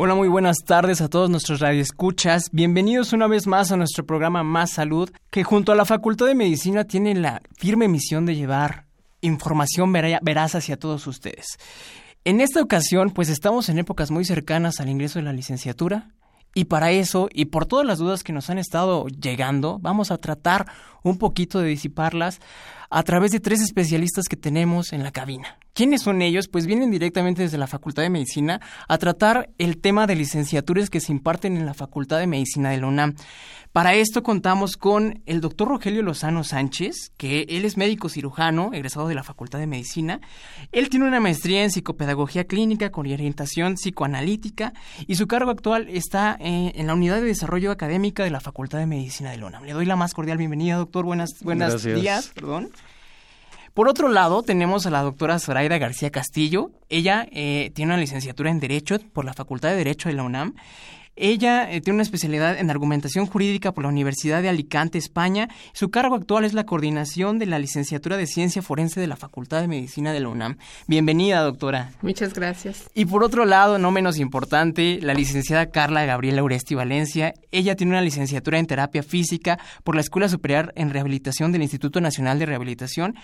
Hola, muy buenas tardes a todos nuestros radioescuchas. Bienvenidos una vez más a nuestro programa Más Salud, que junto a la Facultad de Medicina tiene la firme misión de llevar información veraz hacia todos ustedes. En esta ocasión, pues estamos en épocas muy cercanas al ingreso de la licenciatura. Y para eso, y por todas las dudas que nos han estado llegando, vamos a tratar un poquito de disiparlas a través de tres especialistas que tenemos en la cabina. ¿Quiénes son ellos? Pues vienen directamente desde la Facultad de Medicina a tratar el tema de licenciaturas que se imparten en la Facultad de Medicina de la UNAM. Para esto contamos con el doctor Rogelio Lozano Sánchez, que él es médico cirujano, egresado de la Facultad de Medicina. Él tiene una maestría en psicopedagogía clínica con orientación psicoanalítica y su cargo actual está eh, en la Unidad de Desarrollo Académica de la Facultad de Medicina de la UNAM. Le doy la más cordial bienvenida, doctor. Buenas, buenas días. Perdón. Por otro lado, tenemos a la doctora Zoraida García Castillo. Ella eh, tiene una licenciatura en Derecho por la Facultad de Derecho de la UNAM. Ella eh, tiene una especialidad en argumentación jurídica por la Universidad de Alicante, España. Su cargo actual es la coordinación de la licenciatura de Ciencia Forense de la Facultad de Medicina de la UNAM. Bienvenida, doctora. Muchas gracias. Y por otro lado, no menos importante, la licenciada Carla Gabriela Uresti Valencia. Ella tiene una licenciatura en terapia física por la Escuela Superior en Rehabilitación del Instituto Nacional de Rehabilitación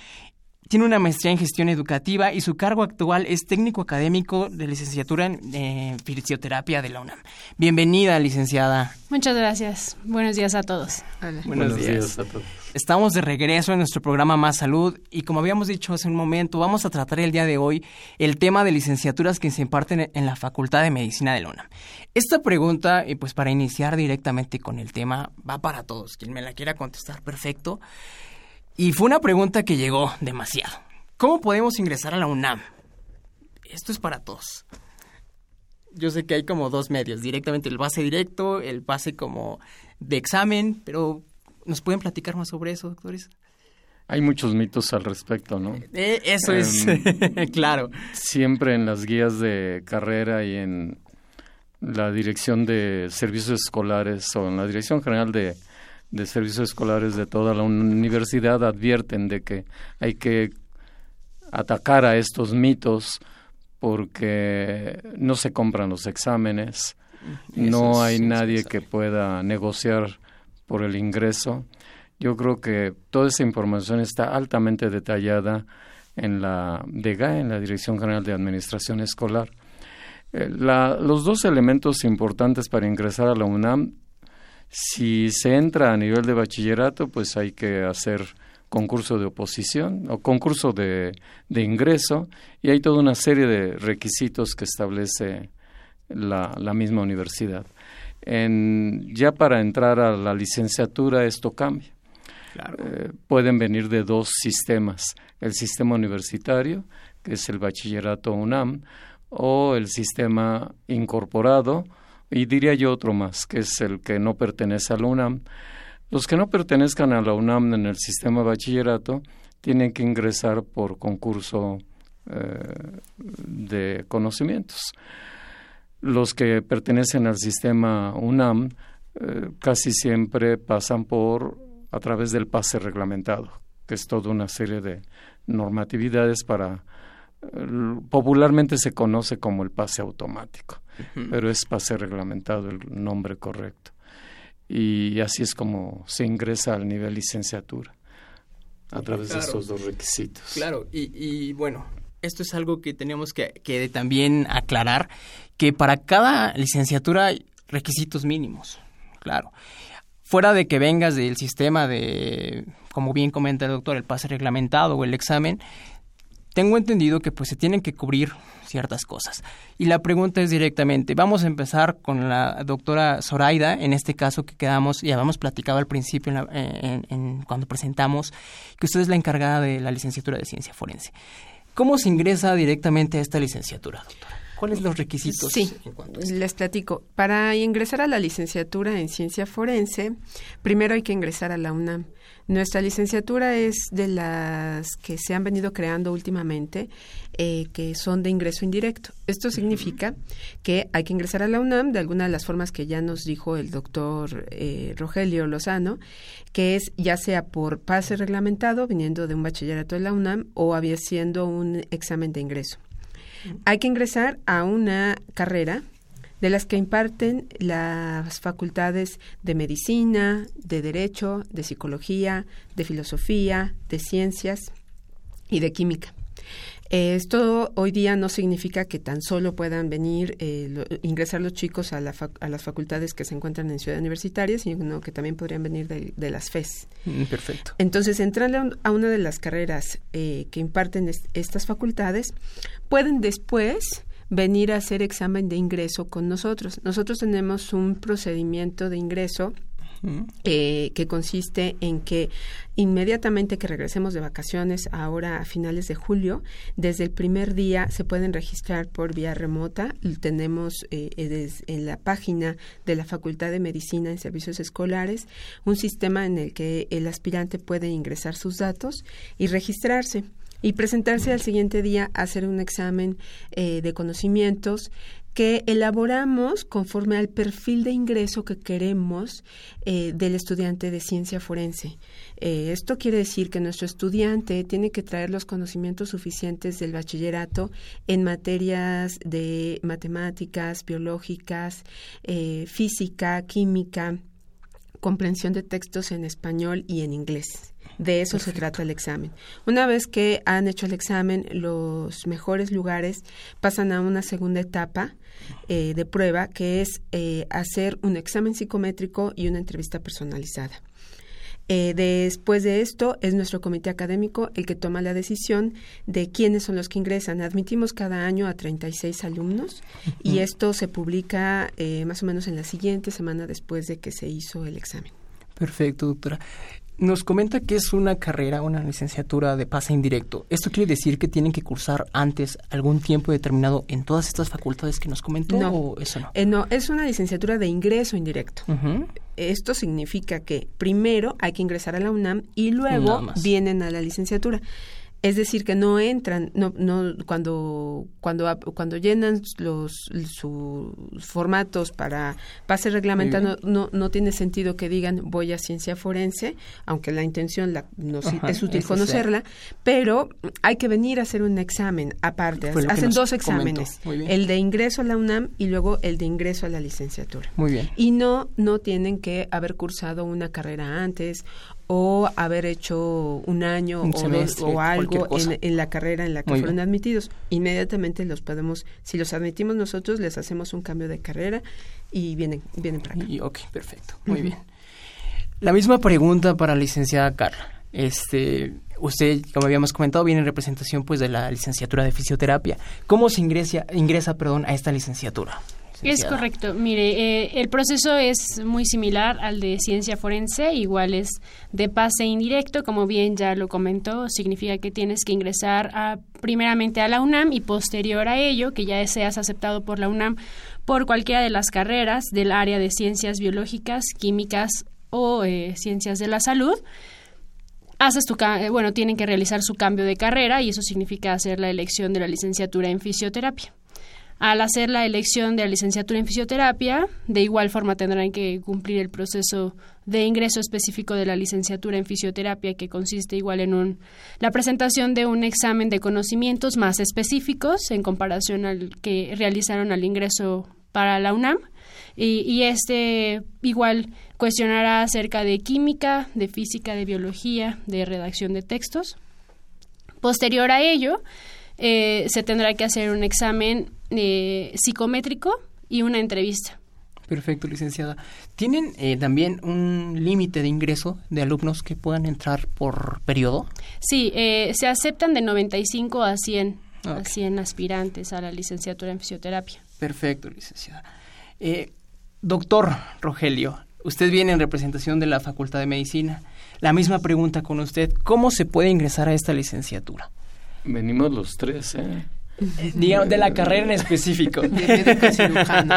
tiene una maestría en gestión educativa y su cargo actual es técnico académico de licenciatura en eh, fisioterapia de la UNAM. Bienvenida, licenciada. Muchas gracias. Buenos días a todos. Buenos, días. a todos. Estamos de regreso en nuestro programa Más Salud y como habíamos dicho hace un momento, vamos a tratar el día de hoy el tema de licenciaturas que se imparten en la Facultad de Medicina de la UNAM. Esta pregunta, y pues para iniciar directamente con el tema, va para todos. Quien me la quiera contestar, perfecto. Y fue una pregunta que llegó demasiado. ¿Cómo podemos ingresar a la UNAM? Esto es para todos. Yo sé que hay como dos medios, directamente el pase directo, el pase como de examen, pero ¿nos pueden platicar más sobre eso, doctores? Hay muchos mitos al respecto, ¿no? Eh, eso es, em, claro. Siempre en las guías de carrera y en la dirección de servicios escolares o en la dirección general de de servicios escolares de toda la universidad advierten de que hay que atacar a estos mitos porque no se compran los exámenes, no hay nadie que pueda negociar por el ingreso. Yo creo que toda esa información está altamente detallada en la DEGA, en la Dirección General de Administración Escolar. Eh, los dos elementos importantes para ingresar a la UNAM si se entra a nivel de bachillerato, pues hay que hacer concurso de oposición o concurso de, de ingreso y hay toda una serie de requisitos que establece la, la misma universidad. En, ya para entrar a la licenciatura esto cambia. Eh, pueden venir de dos sistemas, el sistema universitario, que es el bachillerato UNAM, o el sistema incorporado, y diría yo otro más, que es el que no pertenece a la UNAM. Los que no pertenezcan a la UNAM en el sistema bachillerato tienen que ingresar por concurso eh, de conocimientos. Los que pertenecen al sistema UNAM eh, casi siempre pasan por a través del pase reglamentado, que es toda una serie de normatividades para popularmente se conoce como el pase automático, pero es pase reglamentado el nombre correcto. Y así es como se ingresa al nivel licenciatura, a través de esos dos requisitos. Claro, y, bueno, esto es algo que tenemos que, que también aclarar, que para cada licenciatura hay requisitos mínimos, claro. Fuera de que vengas del sistema de, como bien comenta el doctor, el pase reglamentado o el examen, tengo entendido que pues se tienen que cubrir ciertas cosas. Y la pregunta es directamente, vamos a empezar con la doctora Zoraida, en este caso que quedamos, ya habíamos platicado al principio cuando presentamos, que usted es la encargada de la licenciatura de ciencia forense. ¿Cómo se ingresa directamente a esta licenciatura, doctora? ¿Cuáles son los requisitos? Sí, les platico. Para ingresar a la licenciatura en ciencia forense, primero hay que ingresar a la UNAM. Nuestra licenciatura es de las que se han venido creando últimamente, eh, que son de ingreso indirecto. Esto significa que hay que ingresar a la UNAM de alguna de las formas que ya nos dijo el doctor eh, Rogelio Lozano, que es ya sea por pase reglamentado, viniendo de un bachillerato de la UNAM, o haciendo un examen de ingreso. Hay que ingresar a una carrera de las que imparten las facultades de medicina, de derecho, de psicología, de filosofía, de ciencias y de química. Esto hoy día no significa que tan solo puedan venir, eh, ingresar los chicos a, las facultades que se encuentran en Ciudad Universitaria, sino que también podrían venir de, las FES. Mm, perfecto. Entonces, entrando a una de las carreras eh, que imparten estas facultades, pueden después venir a hacer examen de ingreso con nosotros. Nosotros tenemos un procedimiento de ingreso eh, que consiste en que inmediatamente que regresemos de vacaciones, ahora a finales de julio, desde el primer día se pueden registrar por vía remota. Tenemos eh, en la página de la Facultad de Medicina en Servicios Escolares un sistema en el que el aspirante puede ingresar sus datos y registrarse y presentarse al siguiente día a hacer un examen eh, de conocimientos que elaboramos conforme al perfil de ingreso que queremos eh, del estudiante de ciencia forense. Eh, esto quiere decir que nuestro estudiante tiene que traer los conocimientos suficientes del bachillerato en materias de matemáticas, biológicas, física, química, comprensión de textos en español y en inglés. De eso se trata el examen. Una vez que han hecho el examen, los mejores lugares pasan a una segunda etapa eh, de prueba, que es eh, hacer un examen psicométrico y una entrevista personalizada. Eh, después de esto es nuestro comité académico el que toma la decisión de quiénes son los que ingresan. Admitimos cada año a 36 alumnos y esto se publica más o menos en la siguiente semana después de que se hizo el examen. Perfecto, doctora. Nos comenta que es una carrera, una licenciatura de pase indirecto. ¿Esto quiere decir que tienen que cursar antes algún tiempo determinado en todas estas facultades que nos comentó no, o eso no? Eh, no, es una licenciatura de ingreso indirecto. Esto significa que primero hay que ingresar a la UNAM y luego vienen a la licenciatura. Es decir, que no entran, no, no, cuando, cuando, cuando llenan los sus formatos para pase reglamentado, no, no tiene sentido que digan voy a ciencia forense, aunque la intención la, es útil conocerla, pero hay que venir a hacer un examen aparte. Hacen dos exámenes, el de ingreso a la UNAM y luego el de ingreso a la licenciatura. Muy bien. Y no, no tienen que haber cursado una carrera antes o haber hecho un año o, o algo en, la carrera en la que fueron admitidos. Inmediatamente los podemos, si los admitimos nosotros, les hacemos un cambio de carrera y vienen, vienen para acá. Y, ok, perfecto, muy bien. La misma pregunta para la licenciada Carla. Este, usted, como habíamos comentado, viene en representación pues de la licenciatura de fisioterapia. ¿Cómo se ingresa, ingresa perdón, a esta licenciatura? Es correcto. Mire, eh, el proceso es muy similar al de ciencia forense, igual es de pase indirecto, como bien ya lo comentó, significa que tienes que ingresar a, primeramente a la UNAM y posterior a ello, que ya seas aceptado por la UNAM por cualquiera de las carreras del área de ciencias biológicas, químicas o eh, ciencias de la salud, haces tu eh, bueno, tienen que realizar su cambio de carrera y eso significa hacer la elección de la licenciatura en fisioterapia. Al hacer la elección de la licenciatura en fisioterapia, de igual forma tendrán que cumplir el proceso de ingreso específico de la licenciatura en fisioterapia, que consiste igual en un, la presentación de un examen de conocimientos más específicos en comparación al que realizaron al ingreso para la UNAM. Y, y, este igual cuestionará acerca de química, de física, de biología, de redacción de textos. Posterior a ello, eh, se tendrá que hacer un examen eh, psicométrico y una entrevista. Perfecto, licenciada. ¿Tienen eh, también un límite de ingreso de alumnos que puedan entrar por periodo? Sí, se aceptan de 95 a 100, a 100 aspirantes a la licenciatura en fisioterapia. Perfecto, licenciada. doctor Rogelio, usted viene en representación de la Facultad de Medicina. La misma pregunta con usted, ¿cómo se puede ingresar a esta licenciatura? Venimos los tres, ¿eh? digamos, de la carrera en específico. De médico cirujano.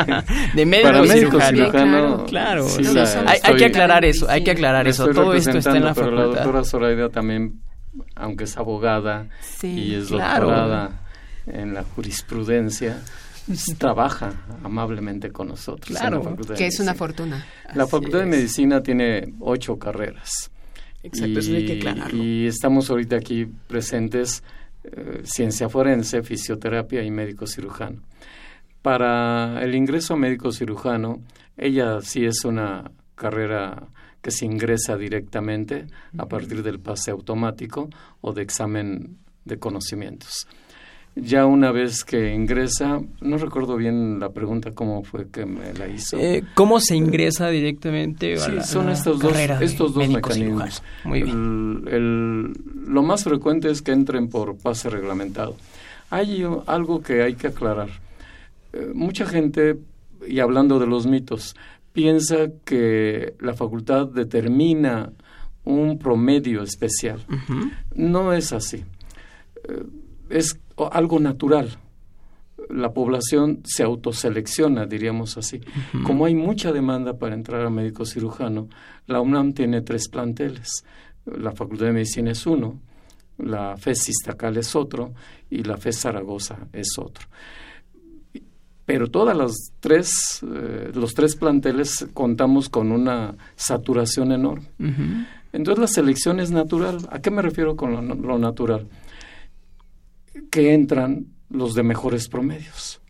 de médico Para médico cirujano. cirujano, Claro, sí la hay, hay estoy- que aclarar eso, hay que aclarar eso. Todo esto está en la pero facultad. la doctora Zoraida también, aunque es abogada Sí, y es claro. doctorada en la jurisprudencia, trabaja amablemente con nosotros. en la Claro, Facultad Que es una fortuna. La Así Facultad de. Medicina tiene ocho carreras. Exacto, eso hay que aclararlo. y estamos ahorita aquí presentes eh, ciencia forense, fisioterapia y médico cirujano. Para el ingreso a médico cirujano, ella sí es una carrera que se ingresa directamente a partir del pase automático o de examen de conocimientos. Ya una vez que ingresa, no recuerdo bien la pregunta cómo fue que me la hizo. Eh, ¿Cómo se ingresa directamente a Sí, la, son estos dos, estos dos mecanismos. cirujano? Muy bien. El- el- lo más frecuente es que entren por pase reglamentado. Hay algo que hay que aclarar. Eh, mucha gente, y hablando de los mitos, piensa que la facultad determina un promedio especial. No es así. Eh, es algo natural. La población se autoselecciona, diríamos así. Como hay mucha demanda para entrar a médico cirujano, la UNAM tiene tres planteles. La Facultad de Medicina es uno, la FES Iztacal es otro y la FES Zaragoza es otro. Pero todas las tres, eh, los tres planteles contamos con una saturación enorme. Entonces la selección es natural. ¿A qué me refiero con lo, lo natural? Que entran los de mejores promedios.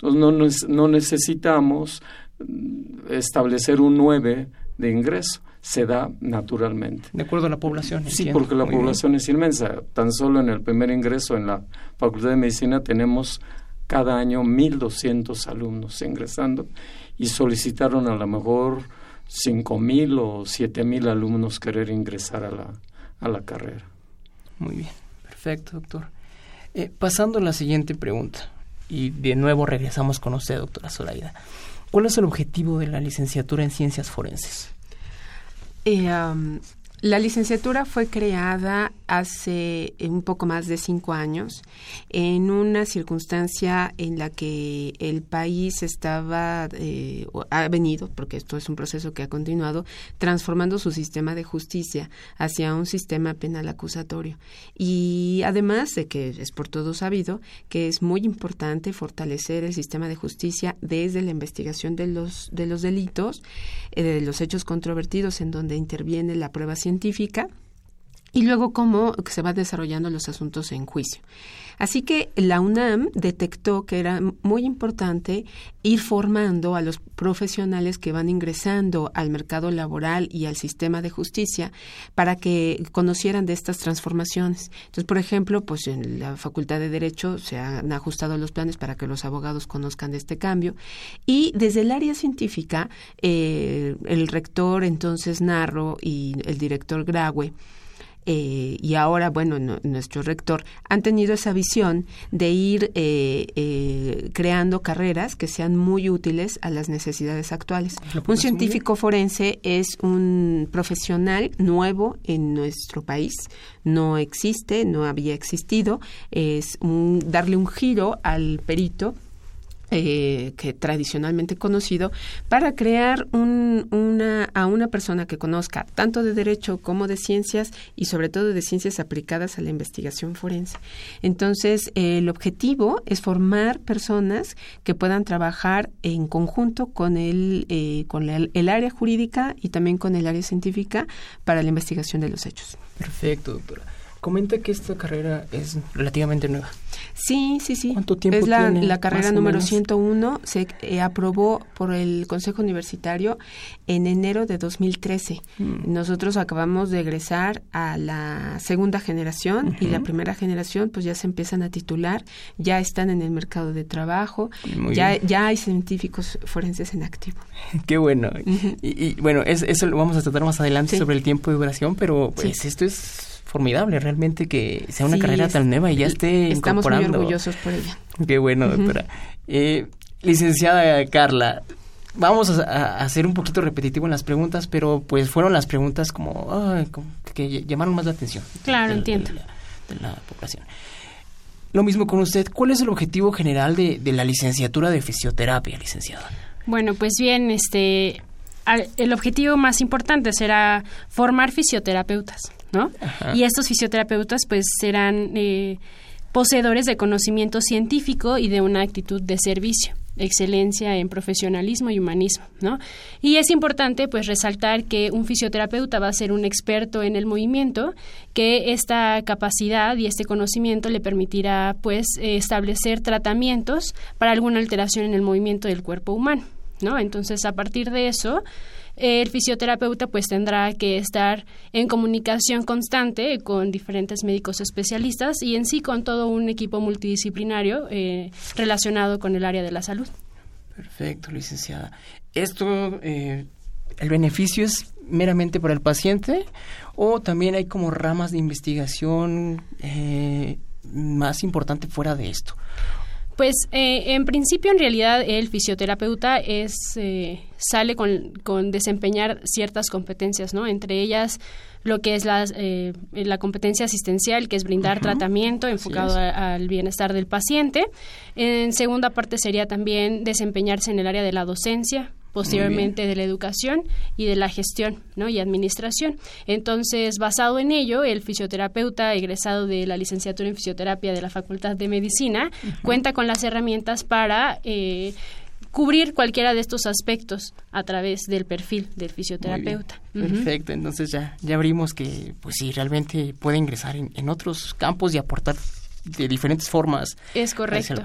Entonces no, necesitamos mm, establecer un 9 de ingreso. Se da naturalmente. De acuerdo a la población. Sí, entiendo. porque la Muy bien. población es inmensa. Tan solo en el primer ingreso en la Facultad de Medicina tenemos cada año 1.200 alumnos ingresando y solicitaron a lo mejor 5.000 o 7.000 alumnos querer ingresar a la, a la carrera. Muy bien, perfecto, doctor. Eh, pasando a la siguiente pregunta, y de nuevo regresamos con usted, doctora Zoraida. ¿Cuál es el objetivo de la licenciatura en ciencias forenses? Eh, la licenciatura fue creada hace eh, un poco más de cinco años en una circunstancia en la que el país estaba, eh, ha venido, porque esto es un proceso que ha continuado, transformando su sistema de justicia hacia un sistema penal acusatorio. Y además de que es por todo sabido que es muy importante fortalecer el sistema de justicia desde la investigación de los, de los delitos, eh, de los hechos controvertidos en donde interviene la prueba científica y luego cómo se van desarrollando los asuntos en juicio. Así que la UNAM detectó que era muy importante ir formando a los profesionales que van ingresando al mercado laboral y al sistema de justicia para que conocieran de estas transformaciones. Entonces, por ejemplo, pues en la Facultad de Derecho se han ajustado los planes para que los abogados conozcan de este cambio y desde el área científica eh, el rector entonces Narro y el director Graue eh, y ahora, bueno, no- nuestro rector, han tenido esa visión de ir eh, eh, creando carreras que sean muy útiles a las necesidades actuales. Un científico forense es un profesional nuevo en nuestro país, no existe, no había existido, es un, darle un giro al perito eh, que tradicionalmente conocido para crear un, una, a una persona que conozca tanto de derecho como de ciencias y sobre todo de ciencias aplicadas a la investigación forense. Entonces, el objetivo es formar personas que puedan trabajar en conjunto con el, eh, con el área jurídica y también con el área científica para la investigación de los hechos. Perfecto, doctora. Comenta que esta carrera es relativamente nueva. Sí, sí, sí. ¿Cuánto tiempo es la, tiene, la carrera número menos? 101. Se eh, aprobó por el Consejo Universitario en enero de 2013. Mm. Nosotros acabamos de egresar a la segunda generación y la primera generación pues ya se empiezan a titular, ya están en el mercado de trabajo, Muy ya, bien. ya hay científicos forenses en activo. Qué bueno. y, y, bueno, es- eso lo vamos a tratar más adelante Sí. sobre el tiempo de duración, pero pues Sí. esto es formidable realmente que sea una Sí, carrera es- tan nueva y ya esté Estamos muy incorporando. orgullosos por ella. Qué bueno, doctora. Eh, licenciada Carla, vamos a, a hacer un poquito repetitivo en las preguntas, pero pues fueron las preguntas como, ay, como que llamaron más la atención. Claro, de- de entiendo. la- de la población. lo mismo con usted. ¿Cuál es el objetivo general de, de la licenciatura de fisioterapia, licenciada? Bueno, pues bien, este, el objetivo más importante será formar fisioterapeutas, ¿no? Y estos fisioterapeutas pues serán eh, poseedores de conocimiento científico y de una actitud de servicio excelencia en profesionalismo y humanismo, ¿no? Y es importante pues resaltar que un fisioterapeuta va a ser un experto en el movimiento, que esta capacidad y este conocimiento le permitirá pues establecer tratamientos para alguna alteración en el movimiento del cuerpo humano, ¿no? Entonces, a partir de eso, el fisioterapeuta pues tendrá que estar en comunicación constante con diferentes médicos especialistas y en sí con todo un equipo multidisciplinario eh, relacionado con el área de la salud. Perfecto, licenciada. Esto, eh, el beneficio es meramente para el paciente o también hay como ramas de investigación eh, más importante fuera de esto. Pues eh, en principio, en realidad, el fisioterapeuta es eh, sale con, con, desempeñar ciertas competencias, ¿no? Entre ellas lo que es la, eh, la competencia asistencial, que es brindar tratamiento enfocado al bienestar del paciente. En segunda parte sería también desempeñarse en el área de la docencia, posteriormente de la educación y de la gestión ¿no? y administración. Entonces, basado en ello, el fisioterapeuta egresado de la licenciatura en fisioterapia de la Facultad de Medicina cuenta con las herramientas para eh, cubrir cualquiera de estos aspectos a través del perfil del fisioterapeuta. Perfecto, entonces ya, ya abrimos que pues sí, realmente puede ingresar en, en otros campos y aportar de diferentes formas. Es correcto.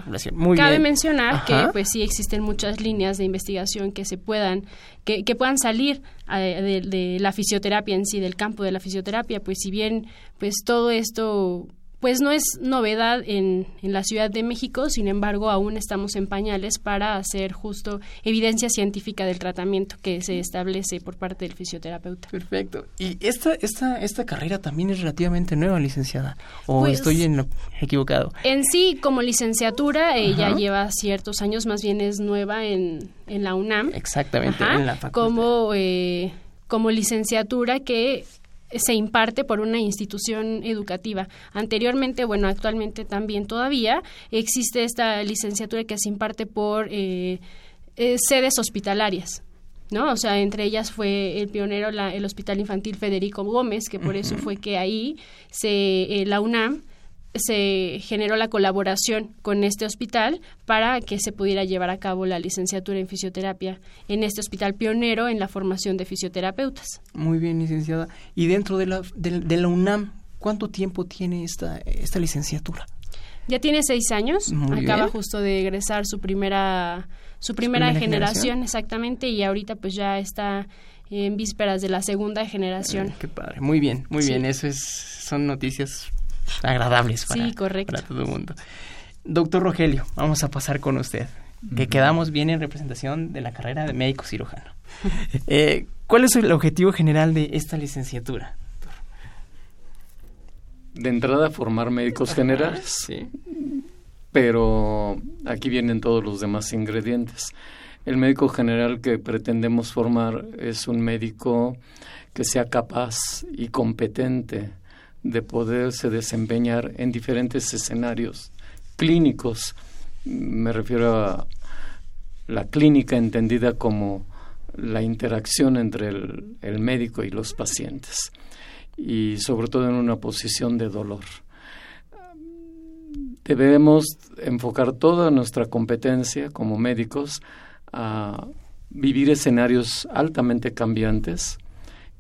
Cabe mencionar que pues sí existen muchas líneas de investigación que se puedan que, que puedan salir eh, de, de, la fisioterapia en sí, del campo de la fisioterapia, pues si bien pues todo esto pues no es novedad en, en, la Ciudad de México, sin embargo, aún estamos en pañales para hacer justo evidencia científica del tratamiento que se establece por parte del fisioterapeuta. Perfecto. ¿Y esta, esta, esta carrera también es relativamente nueva, licenciada? ¿O pues, estoy en lo equivocado? En sí, como licenciatura, ella lleva ciertos años, más bien es nueva en, en la UNAM. Exactamente, en la facultad. Como, eh, como licenciatura que se imparte por una institución educativa. Anteriormente, bueno, actualmente también todavía existe esta licenciatura que se imparte por eh, eh, sedes hospitalarias. ¿no? O sea, entre ellas fue el pionero la, el Hospital Infantil Federico Gómez, que por eso fue que ahí se, eh, la UNAM se generó la colaboración con este hospital para que se pudiera llevar a cabo la licenciatura en fisioterapia en este hospital pionero en la formación de fisioterapeutas. Muy bien, licenciada. Y dentro de la, de, la UNAM, ¿cuánto tiempo tiene esta, esta licenciatura? Ya tiene seis años, acaba justo de egresar su primera, su primera, generación, exactamente, y ahorita pues ya está en vísperas de la segunda generación. qué padre, muy bien, muy bien, eso es, son noticias agradables para, para todo el mundo. Doctor Rogelio, vamos a pasar con usted, que quedamos bien en representación de la carrera de médico cirujano. eh, ¿Cuál es el objetivo general de esta licenciatura? De entrada, formar médicos generales. Sí. Pero aquí vienen todos los demás ingredientes. El médico general que pretendemos formar es un médico que sea capaz y competente de poderse desempeñar en diferentes escenarios clínicos. Me refiero a la clínica entendida como la interacción entre el, médico y los pacientes y sobre todo en una posición de dolor. Debemos enfocar toda nuestra competencia como médicos a vivir escenarios altamente cambiantes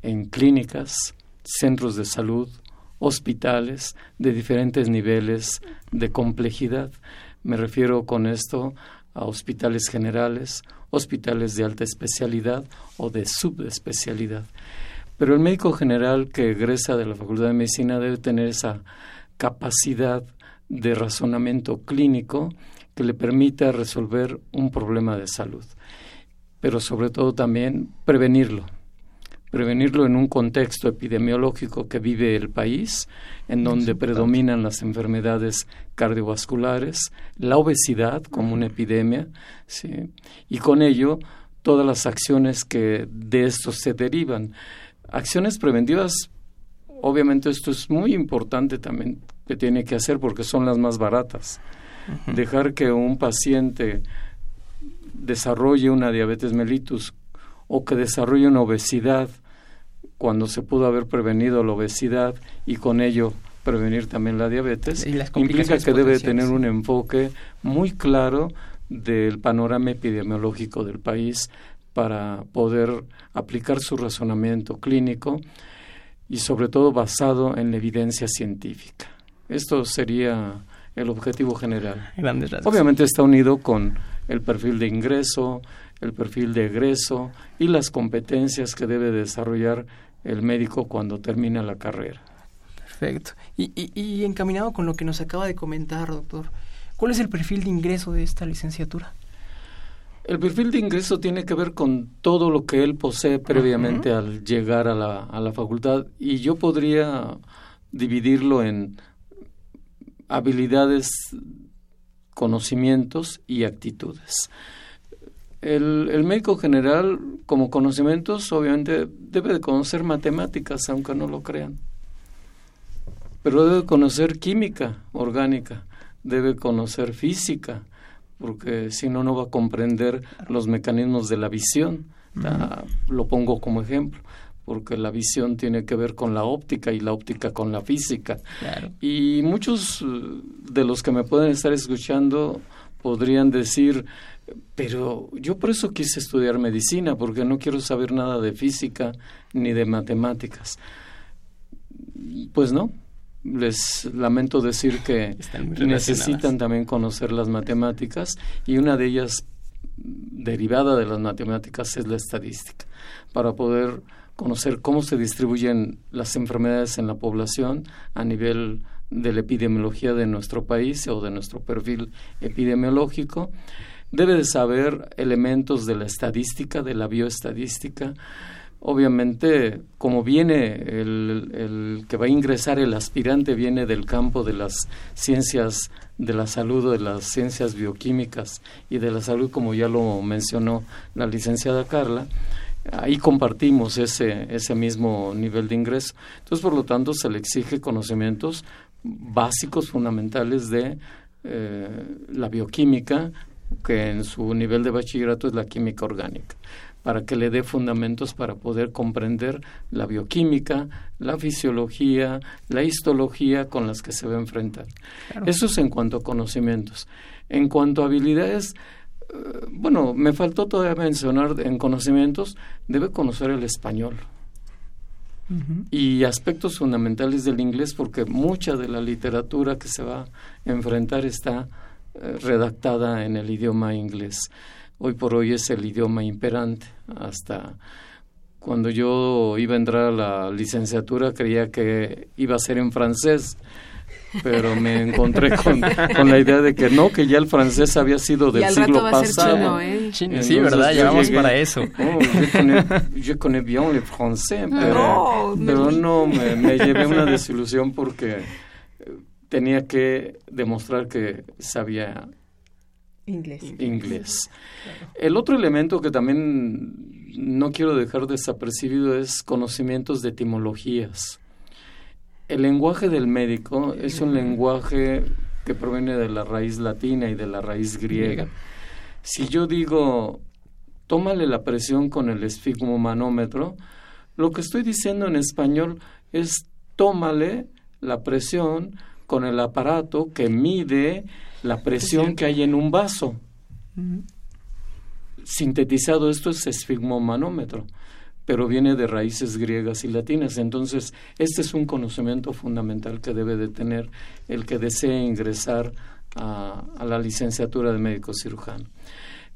en clínicas, centros de salud, hospitales de diferentes niveles de complejidad. Me refiero con esto a hospitales generales, hospitales de alta especialidad o de subespecialidad. Pero el médico general que egresa de la Facultad de Medicina debe tener esa capacidad de razonamiento clínico que le permita resolver un problema de salud, pero sobre todo también prevenirlo prevenirlo en un contexto epidemiológico que vive el país, en donde predominan las enfermedades cardiovasculares, la obesidad como una epidemia, ¿sí? y con ello todas las acciones que de esto se derivan. Acciones preventivas, obviamente esto es muy importante también que tiene que hacer porque son las más baratas. Dejar que un paciente desarrolle una diabetes mellitus o que desarrolle una obesidad cuando se pudo haber prevenido la obesidad y con ello prevenir también la diabetes, implica que debe tener un enfoque muy claro del panorama epidemiológico del país para poder aplicar su razonamiento clínico y sobre todo basado en la evidencia científica. Esto sería el objetivo general. Obviamente está unido con el perfil de ingreso, el perfil de egreso y las competencias que debe desarrollar el médico cuando termina la carrera. Perfecto. Y, y, encaminado con lo que nos acaba de comentar, doctor, ¿cuál es el perfil de ingreso de esta licenciatura? El perfil de ingreso tiene que ver con todo lo que él posee previamente al llegar a la, a la facultad y yo podría dividirlo en habilidades, conocimientos y actitudes. El, el, médico general, como conocimientos, obviamente debe de conocer matemáticas, aunque no lo crean pero debe conocer química orgánica, debe conocer física, porque si no, no va a comprender los mecanismos de la visión. lo pongo como ejemplo, porque la visión tiene que ver con la óptica y la óptica con la física. Y muchos eh, de los que me pueden estar escuchando podrían decir, pero yo por eso quise estudiar medicina, porque no quiero saber nada de física ni de matemáticas. Pues no, les lamento decir que necesitan también conocer las matemáticas y una de ellas derivada de las matemáticas es la estadística para poder conocer cómo se distribuyen las enfermedades en la población a nivel de la epidemiología de nuestro país o de nuestro perfil epidemiológico debe de saber elementos de la estadística, de la bioestadística, Obviamente, como viene el, que va a ingresar el aspirante, viene del campo de las ciencias de la salud, de las ciencias bioquímicas y de la salud, como ya lo mencionó la licenciada Carla, ahí compartimos ese, ese mismo nivel de ingreso. Entonces, por lo tanto, se le exige conocimientos básicos, fundamentales de eh, la bioquímica, que en su nivel de bachillerato es la química orgánica para que le dé fundamentos para poder comprender la bioquímica, la fisiología, la histología con las que se va a enfrentar. Eso es en cuanto a conocimientos. En cuanto a habilidades, eh, bueno, me faltó todavía mencionar en conocimientos, debe conocer el español. Y aspectos fundamentales del inglés, porque mucha de la literatura que se va a enfrentar está redactada en el idioma inglés hoy por hoy es el idioma imperante. Hasta cuando yo iba a entrar a la licenciatura creía que iba a ser en francés, pero me encontré con, la idea de que no, que ya el francés había sido del siglo pasado. ¿eh? sí, ¿verdad? Llevamos para eso. Oh, yo, connais, bien el francés, pero no, pero no me, me llevé una desilusión porque tenía que demostrar que sabía Inglés. Inglés. El otro elemento que también no quiero dejar desapercibido es conocimientos de etimologías. El lenguaje del médico es un lenguaje que proviene de la raíz latina y de la raíz griega. Si yo digo, tómale la presión con el esfigmomanómetro, lo que estoy diciendo en español es tómale la presión con el aparato que mide la presión que hay en un vaso. Sintetizado esto es esfigmomanómetro, pero viene de raíces griegas y latinas. Entonces, este es un conocimiento fundamental que debe de tener el que desee ingresar a, la licenciatura de médico cirujano.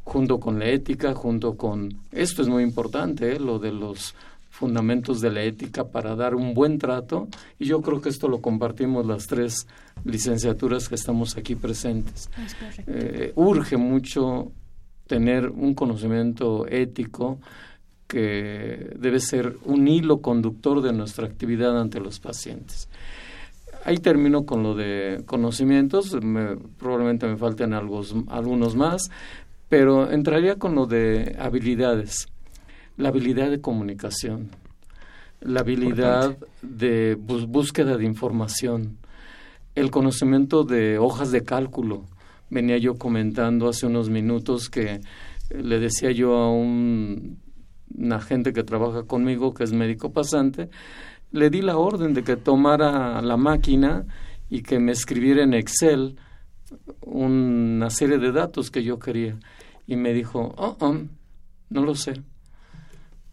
Junto con la ética, junto con... Esto es muy importante, ¿eh? lo de los fundamentos de la ética para dar un buen trato y yo creo que esto lo compartimos las tres licenciaturas que estamos aquí presentes. Eh, urge mucho tener un conocimiento ético que debe ser un hilo conductor de nuestra actividad ante los pacientes. Ahí termino con lo de conocimientos, probablemente me falten algunos más, pero entraría con lo de habilidades la habilidad de comunicación, la habilidad de búsqueda de información, el conocimiento de hojas de cálculo. Venía yo comentando hace unos minutos que eh, le decía yo a un, un agente que trabaja conmigo, que es médico pasante, le di la orden de que tomara la máquina y que me escribiera en Excel una serie de datos que yo quería. Y me dijo, oh, oh no lo sé.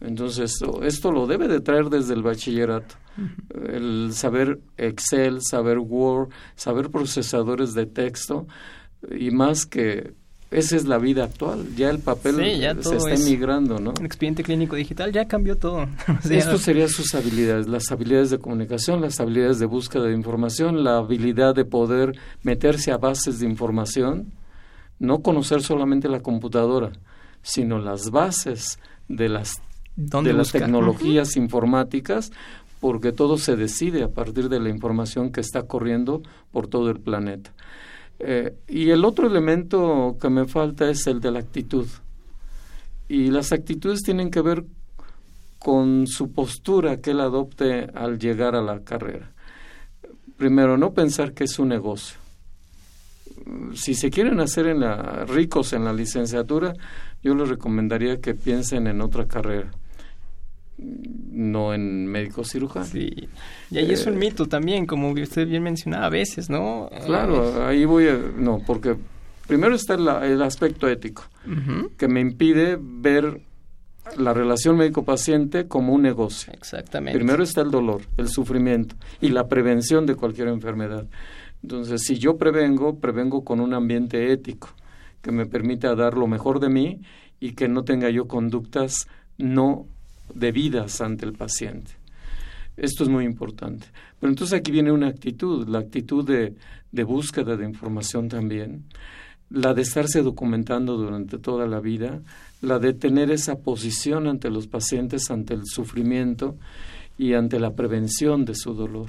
Entonces, esto lo debe de traer desde el bachillerato. El saber Excel, saber Word, saber procesadores de texto y más que esa es la vida actual. Ya el papel se está emigrando, ¿no? El expediente clínico digital ya cambió todo. Esto serían sus habilidades, las habilidades de comunicación, las habilidades de búsqueda de información, la habilidad de poder meterse a bases de información, no conocer solamente la computadora, sino las bases de las de las tecnologías informáticas, porque todo se decide a partir de la información que está corriendo por todo el planeta. Eh, y el otro elemento que me falta es el de la actitud. Y las actitudes tienen que ver con su postura que él adopte al llegar a la carrera. Primero, no pensar que es un negocio. Si se quieren hacer en la, ricos en la licenciatura, yo les recomendaría que piensen en otra carrera no en médico cirujano. Sí. Y ahí es un eh, mito también, como usted bien mencionaba a veces, ¿no? Claro, ahí voy a... No, porque primero está el aspecto ético, que me impide ver la relación médico-paciente como un negocio. Exactamente. Primero está el dolor, el sufrimiento y la prevención de cualquier enfermedad. Entonces, si yo prevengo, prevengo con un ambiente ético que me permita dar lo mejor de mí y que no tenga yo conductas no debidas ante el paciente. Esto es muy importante. Pero entonces aquí viene una actitud, la actitud de, de búsqueda de información también, la de estarse documentando durante toda la vida, la de tener esa posición ante los pacientes, ante el sufrimiento y ante la prevención de su dolor.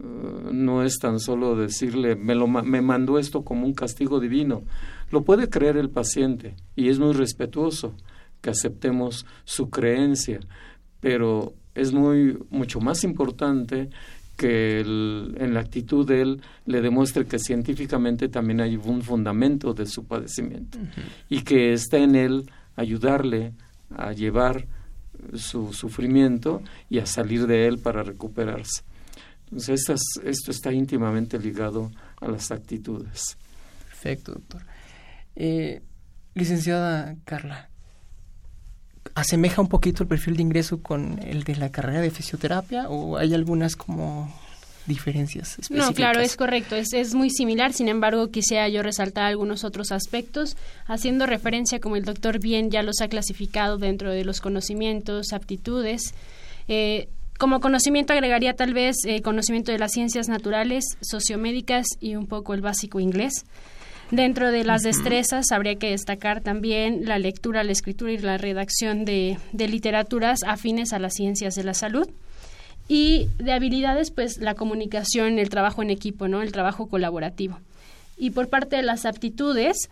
Uh, no es tan solo decirle, me, lo, me mandó esto como un castigo divino. Lo puede creer el paciente y es muy respetuoso, que aceptemos su creencia, pero es muy mucho más importante que en la actitud de él le demuestre que científicamente también hay un fundamento de su padecimiento y que está en él ayudarle a llevar su sufrimiento y a salir de él para recuperarse. Entonces, esto está íntimamente ligado a las actitudes. Perfecto, doctor. Eh, licenciada Carla, asemeja un poquito el perfil de ingreso con el de la carrera de fisioterapia o hay algunas como diferencias específicas? No, claro, es correcto, es, es muy similar, sin embargo quisiera yo resaltar algunos otros aspectos, haciendo referencia como el doctor bien ya los ha clasificado dentro de los conocimientos, aptitudes. Eh, como conocimiento agregaría tal vez eh, conocimiento de las ciencias naturales, sociomédicas y un poco el básico inglés. Dentro de las destrezas habría que destacar también la lectura, la escritura y la redacción de, literaturas afines a las ciencias de la salud. Y de habilidades, pues la comunicación, el trabajo en equipo, ¿no? El trabajo colaborativo. Y por parte de las aptitudes,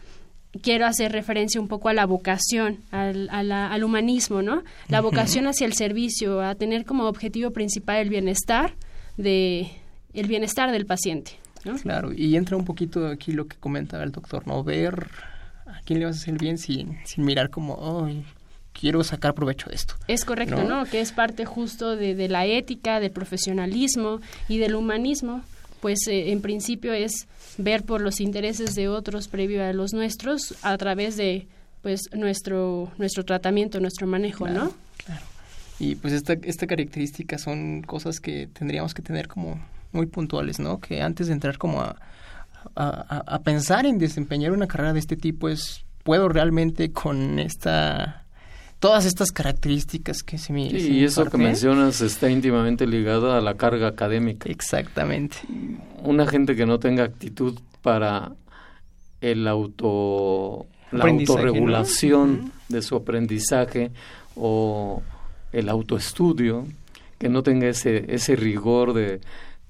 quiero hacer referencia un poco a la vocación, al, al humanismo, ¿no? La vocación hacia el servicio, a tener como objetivo principal el bienestar de el bienestar del paciente. Claro, y entra un poquito aquí lo que comentaba el doctor, ¿no? Ver a quién le vas a hacer bien sin, sin mirar como, quiero sacar provecho de esto. Es correcto, ¿no? Que es parte justo de, de, la ética, del profesionalismo y del humanismo. Pues eh, en principio es ver por los intereses de otros previo a los nuestros a través de pues nuestro nuestro tratamiento, nuestro manejo, ¿no? Claro. Y pues esta, esta característica son cosas que tendríamos que tener como muy puntuales, ¿no? Que antes de entrar como a, a, pensar en desempeñar una carrera de este tipo es, puedo realmente con esta todas estas características que se me... Sí, y eso que mencionas está íntimamente ligado a la carga académica. Exactamente. Una gente que no tenga actitud para el auto la autorregulación de su aprendizaje o el autoestudio, que no tenga ese, ese rigor de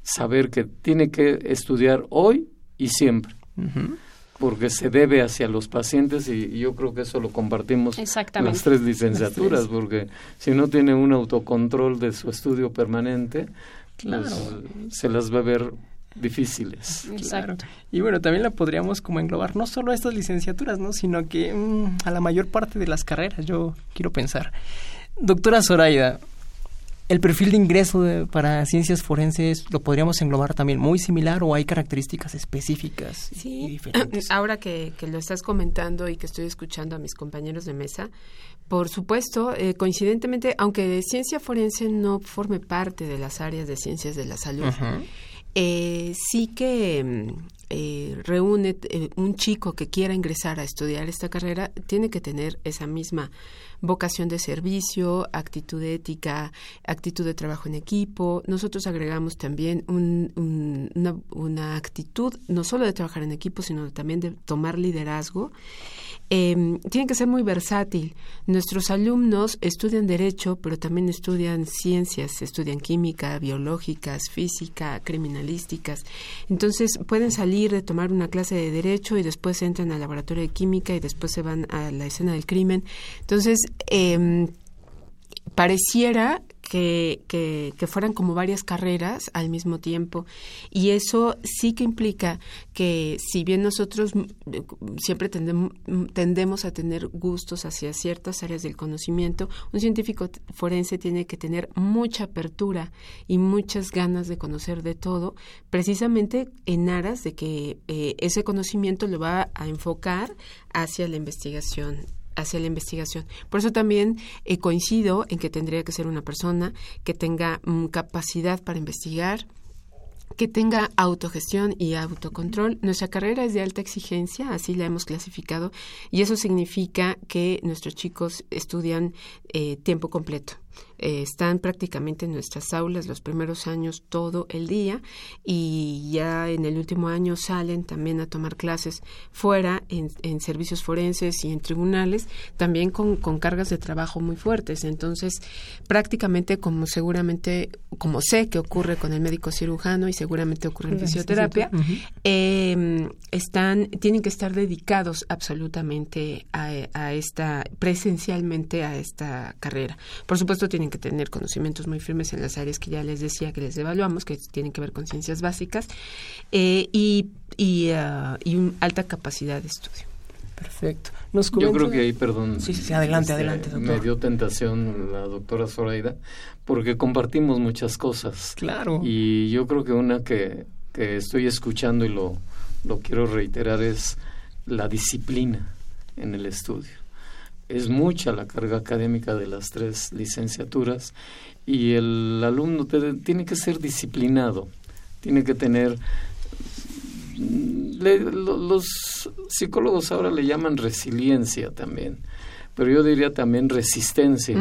saber que tiene que estudiar hoy y siempre. Porque se debe hacia los pacientes y, yo creo que eso lo compartimos las tres licenciaturas, porque si no tiene un autocontrol de su estudio permanente, pues, se las va a ver difíciles. Claro. Y bueno, también la podríamos como englobar no solo a estas licenciaturas, ¿no? Sino que mm, a la mayor parte de las carreras, yo quiero pensar. Doctora Zoraida, el perfil de ingreso para ciencias forenses lo podríamos englobar también muy similar o hay características específicas y diferentes. Ahora que, que, lo estás comentando y que estoy escuchando a mis compañeros de mesa, por supuesto, eh, coincidentemente, aunque ciencia forense no forme parte de las áreas de ciencias de la salud, eh, sí que mm, eh, reúne eh, un chico que quiera ingresar a estudiar esta carrera, tiene que tener esa misma vocación de servicio, actitud ética, actitud de trabajo en equipo. Nosotros agregamos también una, una, actitud no solo de trabajar en equipo, sino también de tomar liderazgo. Eh, tiene que ser muy versátil. Nuestros alumnos estudian derecho, pero también estudian ciencias, estudian química, biológicas, física, criminalísticas. Entonces pueden salir de tomar una clase de derecho y después entran al laboratorio de química y después se van a la escena del crimen. Entonces, eh, pareciera que, que, fueran como varias carreras al mismo tiempo. Y eso sí que implica que si bien nosotros eh, siempre tendemos, a tener gustos hacia ciertas áreas del conocimiento, un científico forense tiene que tener mucha apertura y muchas ganas de conocer de todo, precisamente en aras de que eh, ese conocimiento lo va a enfocar hacia la investigación hacia la investigación. Por eso también eh, coincido en que tendría que ser una persona que tenga mm, capacidad para investigar, que tenga autogestión y autocontrol. Nuestra carrera es de alta exigencia, así la hemos clasificado, y eso significa que nuestros chicos estudian eh, tiempo completo. Eh, están prácticamente en nuestras aulas los primeros años todo el día y ya en el último año salen también a tomar clases fuera en, en servicios forenses y en tribunales, también con, con, cargas de trabajo muy fuertes. Entonces, prácticamente como seguramente, como sé que ocurre con el médico cirujano y seguramente ocurre en fisioterapia, eh, están, tienen que estar dedicados absolutamente a, a esta, presencialmente a esta carrera. Por supuesto, tienen que tener conocimientos muy firmes en las áreas que ya les decía que les evaluamos, que tienen que ver con ciencias básicas, eh, y, y, uh, y alta capacidad de estudio. Perfecto. Yo creo que ahí, perdón. Sí, sí, adelante, este, adelante, doctor. Me dio tentación la doctora Zoraida, porque compartimos muchas cosas. Claro. Y yo creo que una que, que estoy escuchando y lo, lo quiero reiterar es la disciplina en el estudio es mucha la carga académica de las tres licenciaturas y el alumno tiene que ser disciplinado, tiene que tener... los psicólogos ahora le llaman resiliencia también, pero yo diría también resistencia,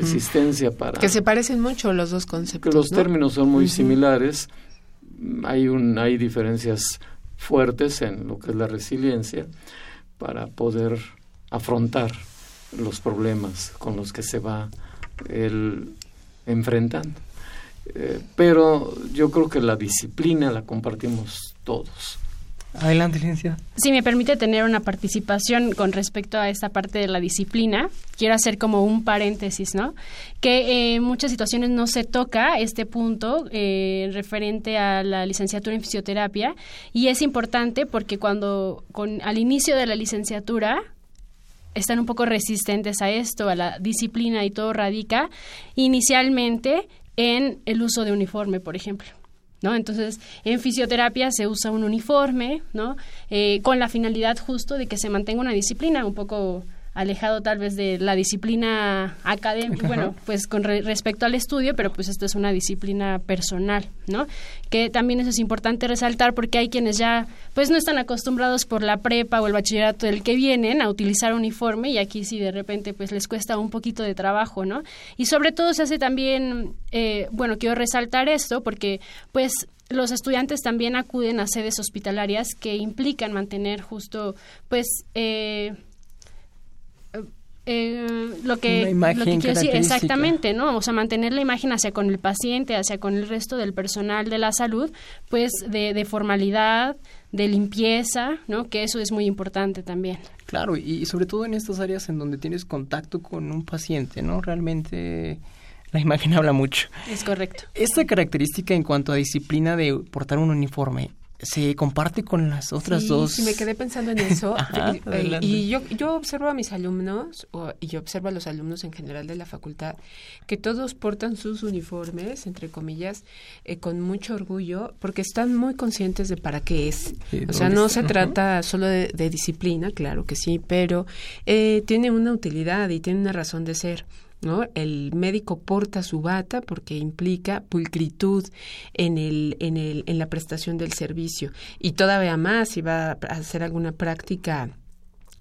resistencia para... Que se parecen mucho los dos conceptos. Que los términos son muy similares, hay, un, hay diferencias fuertes en lo que es la resiliencia para poder afrontar los problemas con los que se va él enfrentando. Eh, pero yo creo que la disciplina la compartimos todos. Adelante, licenciada. Si me permite tener una participación con respecto a esta parte de la disciplina, quiero hacer como un paréntesis, ¿no? Que en muchas situaciones no se toca este punto eh, referente a la licenciatura en fisioterapia y es importante porque cuando con, al inicio de la licenciatura están un poco resistentes a esto, a la disciplina y todo radica inicialmente en el uso de uniforme, por ejemplo. ¿No? Entonces, en fisioterapia se usa un uniforme, ¿no? Eh, con la finalidad justo de que se mantenga una disciplina un poco alejado tal vez de la disciplina académica, bueno, pues con respecto al estudio, pero pues esto es una disciplina personal, ¿no? Que también eso es importante resaltar porque hay quienes ya pues no están acostumbrados por la prepa o el bachillerato del que vienen a utilizar uniforme y aquí sí de repente pues les cuesta un poquito de trabajo, ¿no? Y sobre todo se hace también, eh, bueno, quiero resaltar esto porque pues los estudiantes también acuden a sedes hospitalarias que implican mantener justo pues eh, eh, lo que, lo que quiero decir exactamente, ¿no? O sea, mantener la imagen hacia con el paciente, hacia con el resto del personal de la salud, pues de, de formalidad, de limpieza, ¿no? Que eso es muy importante también. Claro, y, sobre todo en estas áreas en donde tienes contacto con un paciente, ¿no? Realmente La imagen habla mucho. Es correcto. Esta característica en cuanto a disciplina de portar un uniforme, se comparte con las otras sí, dos. Sí, me quedé pensando en eso. Ajá, y, yo, yo observo a mis alumnos, o, y yo observo a los alumnos en general de la facultad, que todos portan sus uniformes, entre comillas, eh, con mucho orgullo, porque están muy conscientes de para qué es. Sí, o sea, ¿dónde no está? se trata solo de, de disciplina, claro que sí, pero eh, tiene una utilidad y tiene una razón de ser. ¿No? El médico porta su bata porque implica pulcritud en, el, en, el, en la prestación del servicio y todavía más si va a hacer alguna práctica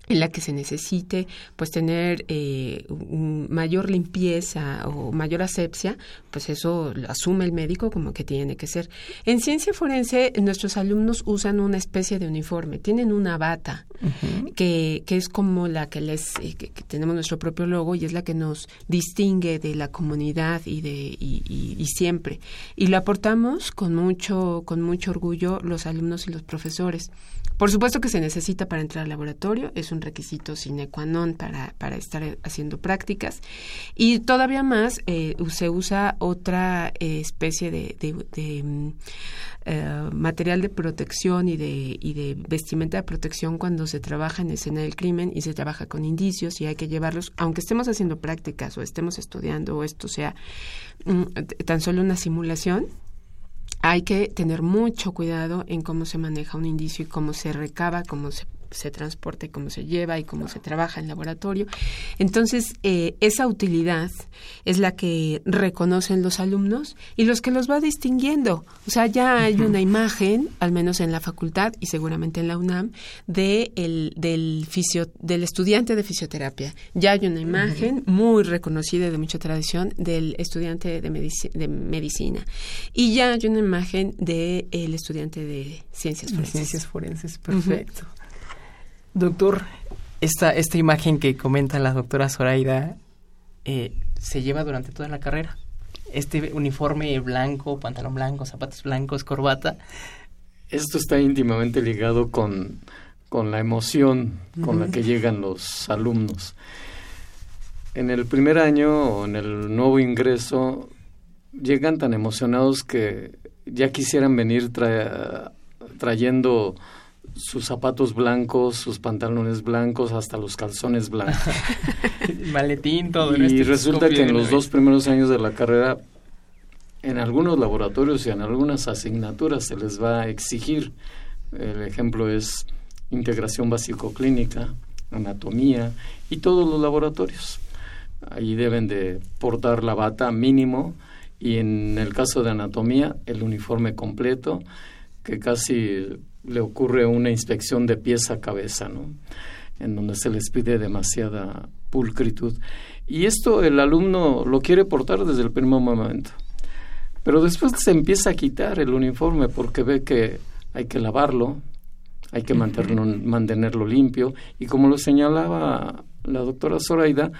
en la que se necesite pues tener eh, un mayor limpieza o mayor asepsia, pues eso lo asume el médico como que tiene que ser. En ciencia forense nuestros alumnos usan una especie de uniforme, tienen una bata que, que es como la que les eh, que, que tenemos nuestro propio logo y es la que nos distingue de la comunidad y de y, y- y siempre y la aportamos con mucho con mucho orgullo los alumnos y los profesores. Por supuesto que se necesita para entrar al laboratorio, es un requisito sine qua non para, para estar eh, haciendo prácticas. Y todavía más eh, se usa otra eh, especie de, de- mm, eh, material de protección y de, y de vestimenta de protección cuando se trabaja en escena del crimen y se trabaja con indicios y hay que llevarlos, aunque estemos haciendo prácticas o estemos estudiando o esto sea mm, tan solo una simulación, hay que tener mucho cuidado en cómo se maneja un indicio y cómo se recaba, cómo se, se transporta y cómo se lleva y cómo se trabaja en laboratorio. Entonces, eh, esa utilidad es la que reconocen los alumnos y los que los va distinguiendo. O sea, ya hay una imagen, al menos en la facultad y seguramente en la UNAM, de el, del, fisio, del estudiante de fisioterapia. Ya hay una imagen muy reconocida y de mucha tradición del estudiante de, medici- de medicina. Y ya hay una imagen del estudiante de ciencias De forenses. Ciencias forenses, perfecto. Doctor, esta, esta imagen que comenta la doctora Zoraida eh, se lleva durante toda la carrera. Este uniforme blanco, pantalón blanco, zapatos blancos, corbata. Esto está íntimamente ligado con, con la emoción con la que llegan los alumnos. En el primer año o en el nuevo ingreso llegan tan emocionados que ya quisieran venir tra- trayendo sus zapatos blancos, sus pantalones blancos, hasta los calzones blancos. Maletín, todo. Y Este resulta que en los dos primeros años de la carrera, en algunos laboratorios y en algunas asignaturas se les va a exigir. El ejemplo es integración básico-clínica, anatomía y todos los laboratorios. Ahí deben de portar la bata mínimo y en el caso de anatomía el uniforme completo que casi le ocurre una inspección de pies a cabeza, ¿no? en donde se les pide demasiada pulcritud. Y esto el alumno lo quiere portar desde el primer momento. Pero después se empieza a quitar el uniforme porque ve que hay que lavarlo, hay que mantenerlo, mantenerlo limpio. Y como lo señalaba la doctora Zoraida,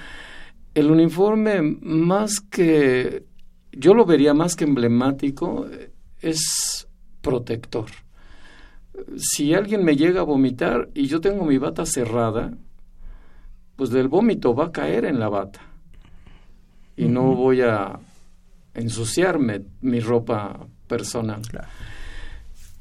el uniforme más que, yo lo vería más que emblemático, eh, es protector. Si alguien me llega a vomitar y yo tengo mi bata cerrada, pues del vómito va a caer en la bata. Y no voy a ensuciarme mi ropa personal.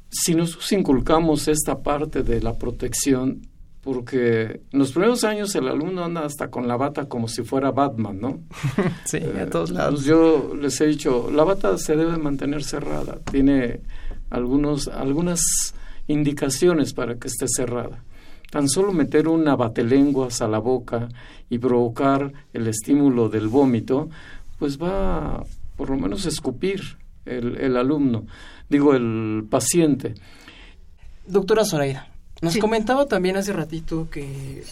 Si nosotros inculcamos esta parte de la protección, porque en los primeros años el alumno anda hasta con la bata como si fuera Batman, ¿no? Sí, Eh, a todos pues lados. yo les he dicho, la bata se debe mantener cerrada, tiene algunos, algunas indicaciones para que esté cerrada. Tan solo meter una batelenguas a la boca y provocar el estímulo del vómito, pues va a, por lo menos escupir el, el alumno, digo el paciente. Doctora Zoraida, nos Sí. comentaba también hace ratito que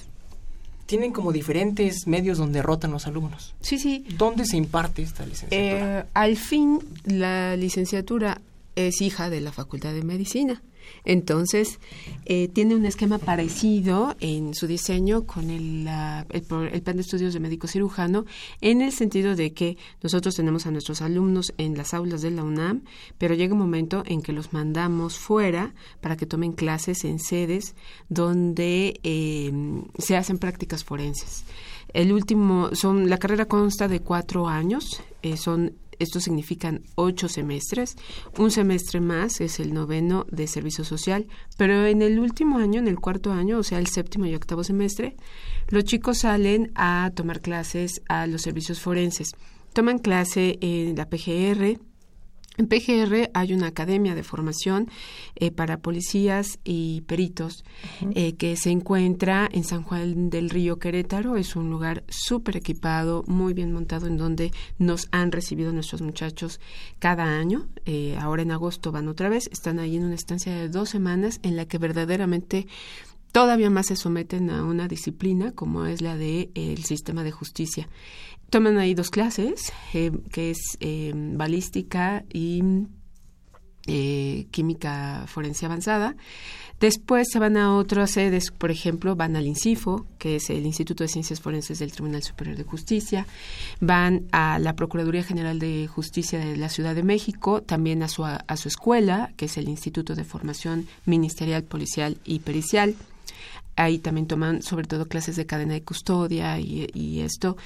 tienen como diferentes medios donde rotan los alumnos. Sí, sí. ¿Dónde se imparte esta licenciatura? Eh, al fin, la licenciatura es hija de la Facultad de Medicina. Entonces, eh, tiene un esquema parecido en su diseño con el, el plan de estudios de médico cirujano, en el sentido de que nosotros tenemos a nuestros alumnos en las aulas de la UNAM, pero llega un momento en que los mandamos fuera para que tomen clases en sedes donde eh, se hacen prácticas forenses. El último, son, la carrera consta de cuatro años, eh, son estos significan ocho semestres. Un semestre más es el noveno de servicio social, pero en el último año, en el cuarto año, o sea, el séptimo y octavo semestre, los chicos salen a tomar clases a los servicios forenses. Toman clase en la PGR, en PGR hay una academia de formación eh, para policías y peritos eh, que se encuentra en San Juan del Río Querétaro. Es un lugar súper equipado, muy bien montado, en donde nos han recibido nuestros muchachos cada año. Eh, ahora en agosto van otra vez. Están ahí en una estancia de dos semanas en la que verdaderamente todavía más se someten a una disciplina como es la de el sistema de justicia. Toman ahí dos clases, eh, que es eh, balística y eh, química forense avanzada. Después se van a otras sedes, por ejemplo, van al INCIFO, que es el Instituto de Ciencias Forenses del Tribunal Superior de Justicia, van a la Procuraduría General de Justicia de la Ciudad de México, también a su, a su escuela, que es el Instituto de Formación Ministerial, Policial y Pericial ahí también toman sobre todo clases de cadena de custodia y, esto,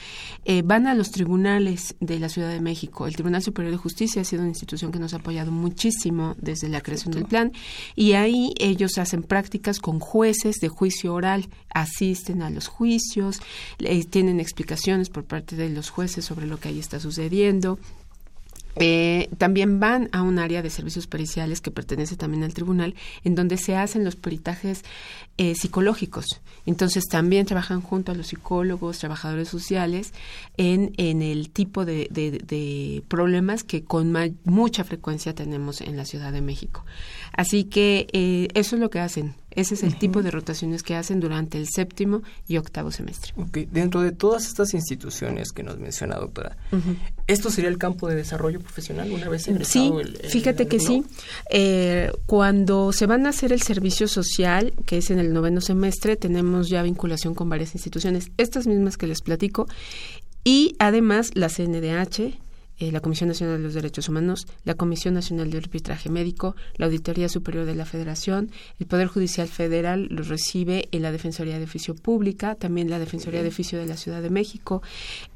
eh, van a los tribunales de la Ciudad de México. El Tribunal Superior de Justicia ha sido una institución que nos ha apoyado muchísimo desde la creación del plan. Y ahí ellos hacen prácticas con jueces de juicio oral, asisten a los juicios, tienen explicaciones por parte de los jueces sobre lo que ahí está sucediendo eh, también van a un área de servicios periciales que pertenece también al tribunal, en donde se hacen los peritajes eh, psicológicos. Entonces también trabajan junto a los psicólogos, trabajadores sociales, en, en el tipo de, de, problemas que con mucha frecuencia tenemos en la Ciudad de México. Así que eh, eso es lo que hacen. Ese es el tipo de rotaciones que hacen durante el séptimo y octavo semestre. Okay. Dentro de todas estas instituciones que nos menciona, doctora, ¿esto sería el campo de desarrollo profesional una vez Sí, fíjate que sí. Eh, cuando se van a hacer el servicio social, que es en el noveno semestre, tenemos ya vinculación con varias instituciones, estas mismas que les platico, y además la CNDH, eh, la Comisión Nacional de los Derechos Humanos, la Comisión Nacional de Arbitraje Médico, la Auditoría Superior de la Federación, el Poder Judicial Federal los recibe en la Defensoría de Oficio Pública, también la Defensoría de Oficio de la Ciudad de México,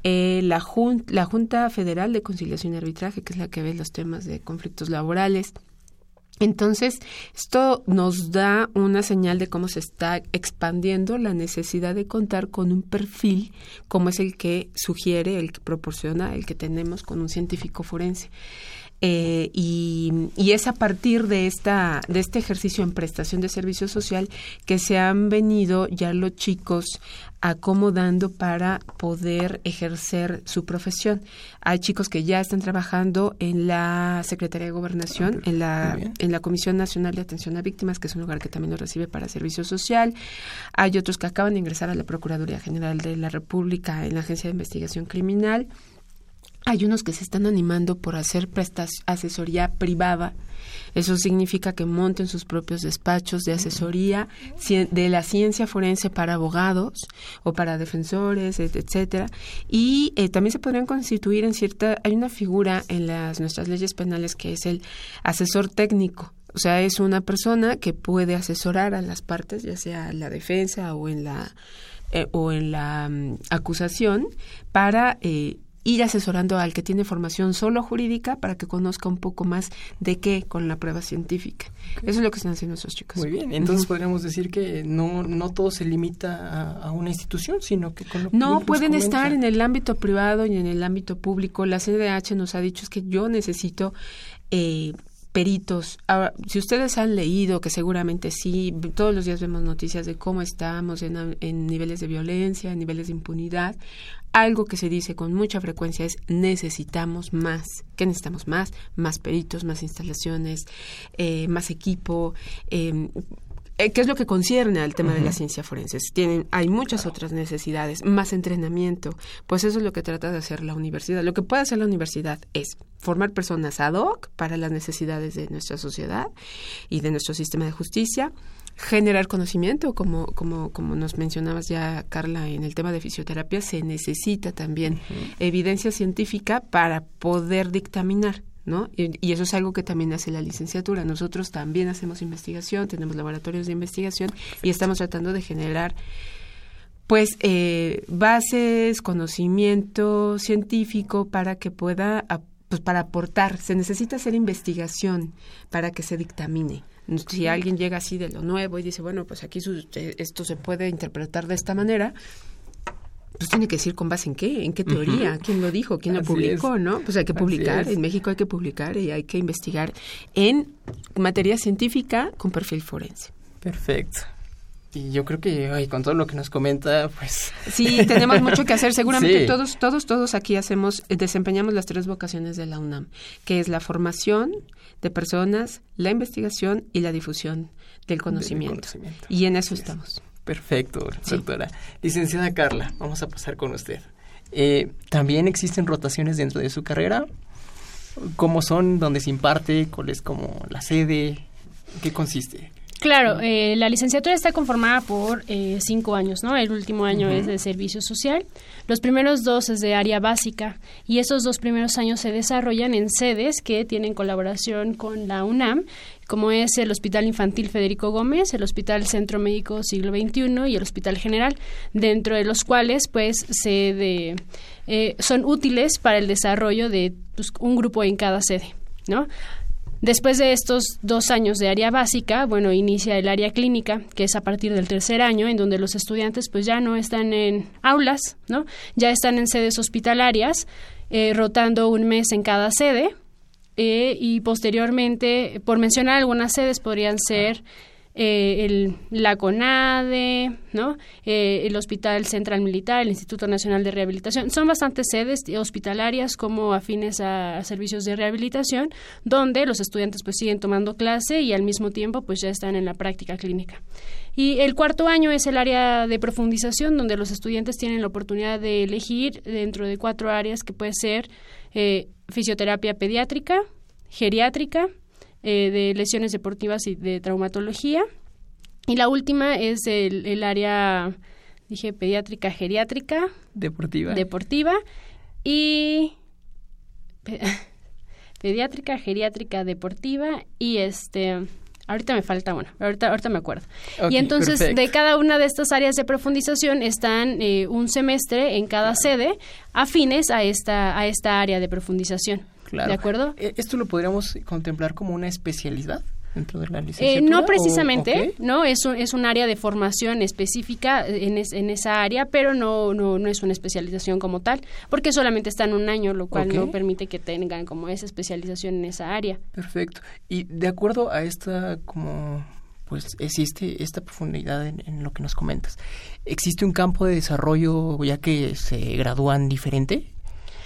eh, la, la Junta Federal de Conciliación y Arbitraje, que es la que ve los temas de conflictos laborales, entonces, esto nos da una señal de cómo se está expandiendo la necesidad de contar con un perfil como es el que sugiere, el que proporciona, el que tenemos con un científico forense. Eh, y, y, es a partir de esta de este ejercicio en prestación de servicio social que se han venido ya los chicos acomodando para poder ejercer su profesión. Hay chicos que ya están trabajando en la Secretaría de Gobernación, en la, en la Comisión Nacional de Atención a Víctimas, que es un lugar que también lo recibe para servicio social. Hay otros que acaban de ingresar a la Procuraduría General de la República en la Agencia de Investigación Criminal. Hay unos que se están animando por hacer asesoría privada eso significa que monten sus propios despachos de asesoría de la ciencia forense para abogados o para defensores, etcétera. Y eh, también se podrían constituir en cierta, hay una figura en las nuestras leyes penales que es el asesor técnico. O sea, es una persona que puede asesorar a las partes, ya sea en la defensa o en la eh, o en la mm, acusación, para eh, ir asesorando al que tiene formación solo jurídica para que conozca un poco más de qué con la prueba científica. Eso es lo que están haciendo esos chicos. Muy bien, entonces podríamos decir que no, no todo se limita a, una institución, sino que con lo No, pueden estar en el ámbito privado y en el ámbito público. La CDH nos ha dicho es que yo necesito... Eh, peritos. Ahora, si ustedes han leído, que seguramente sí, todos los días vemos noticias de cómo estamos en, en, niveles de violencia, en niveles de impunidad, algo que se dice con mucha frecuencia es necesitamos más. ¿Qué necesitamos más? Más peritos, más instalaciones, eh, más equipo. Em, eh, ¿Qué es lo que concierne al tema de la ciencia forense? Tienen, hay muchas otras necesidades, más entrenamiento. Pues eso es lo que trata de hacer la universidad. Lo que puede hacer la universidad es formar personas ad hoc para las necesidades de nuestra sociedad y de nuestro sistema de justicia, generar conocimiento, como, como, como nos mencionabas ya, Carla, en el tema de fisioterapia, se necesita también evidencia científica para poder dictaminar. ¿No? Y, eso es algo que también hace la licenciatura. Nosotros también hacemos investigación, tenemos laboratorios de investigación y estamos tratando de generar pues eh, bases, conocimiento científico para que pueda, pues para aportar. Se necesita hacer investigación para que se dictamine. Si alguien llega así de lo nuevo y dice, bueno, pues aquí esto se puede interpretar de esta manera, pues tiene que decir con base en qué, en qué teoría, quién lo dijo, quién lo publicó, ¿no? Pues hay que publicar, en México hay que publicar y hay que investigar en materia científica con perfil forense. Perfecto. Y yo creo que con todo lo que nos comenta, pues... Sí, tenemos mucho que hacer. Seguramente todos, todos, todos aquí hacemos, desempeñamos las tres vocaciones de la UNAM, que es la formación de personas, la investigación y la difusión del conocimiento. Y en eso estamos. Perfecto, doctora. Licenciada Carla, vamos a pasar con usted. Eh, ¿También existen rotaciones dentro de su carrera? ¿Cómo son? ¿Dónde se imparte? ¿Cuál es como la sede? ¿Qué consiste? Claro, eh, la licenciatura está conformada por eh, cinco años, ¿no? El último año es de servicio social. Los primeros dos es de área básica y esos dos primeros años se desarrollan en sedes que tienen colaboración con la UNAM, como es el Hospital Infantil Federico Gómez, el Hospital Centro Médico Siglo XXI y el Hospital General, dentro de los cuales, pues, se de, eh, son útiles para el desarrollo de pues, un grupo en cada sede, ¿no? Después de estos dos años de área básica, bueno, inicia el área clínica, que es a partir del tercer año, en donde los estudiantes pues ya no están en aulas, ¿no? Ya están en sedes hospitalarias, eh, rotando un mes en cada sede, eh, y posteriormente, por mencionar algunas sedes, podrían ser eh, el, la CONADE, ¿no? Eh, el Hospital Central Militar, el Instituto Nacional de Rehabilitación. Son bastantes sedes hospitalarias como afines a, servicios de rehabilitación, donde los estudiantes pues siguen tomando clase y al mismo tiempo pues ya están en la práctica clínica. Y el cuarto año es el área de profundización, donde los estudiantes tienen la oportunidad de elegir dentro de cuatro áreas que puede ser eh, fisioterapia pediátrica, geriátrica, eh, de lesiones deportivas y de traumatología. Y la última es el, el área, dije, pediátrica, geriátrica. Deportiva. Deportiva. Y... pediátrica, geriátrica, deportiva y este... Ahorita me falta una, ahorita, ahorita me acuerdo. y entonces de cada una de estas áreas de profundización están eh, un semestre en cada sede afines a esta, a esta área de profundización. ¿De acuerdo? Eh, ¿Esto lo podríamos contemplar como una especialidad? dentro de la eh, licenciatura? no precisamente, no es un, es un área de formación específica en, en esa área, pero no, no, no es una especialización como tal, porque solamente están un año, lo cual no permite que tengan como esa especialización en esa área. Perfecto. Y de acuerdo a esta como pues existe esta profundidad en, en, lo que nos comentas. ¿Existe un campo de desarrollo ya que se gradúan diferente?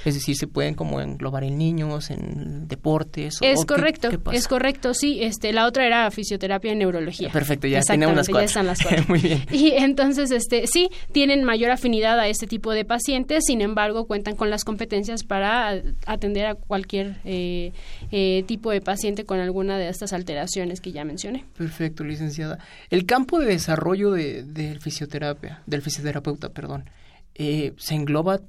Es decir, se pueden como englobar en niños, en deportes. Es correcto, es correcto, sí. Este, la otra era fisioterapia y neurología. Perfecto, ya tenemos las cuatro. Ya están las cuatro. Muy bien. Y entonces, este, sí, tienen mayor afinidad a este tipo de pacientes, sin embargo, cuentan con las competencias para atender a cualquier eh, eh, tipo de paciente con alguna de estas alteraciones que ya mencioné. Perfecto, licenciada. El campo de desarrollo de, del fisioterapia, del fisioterapeuta, perdón, eh, se engloba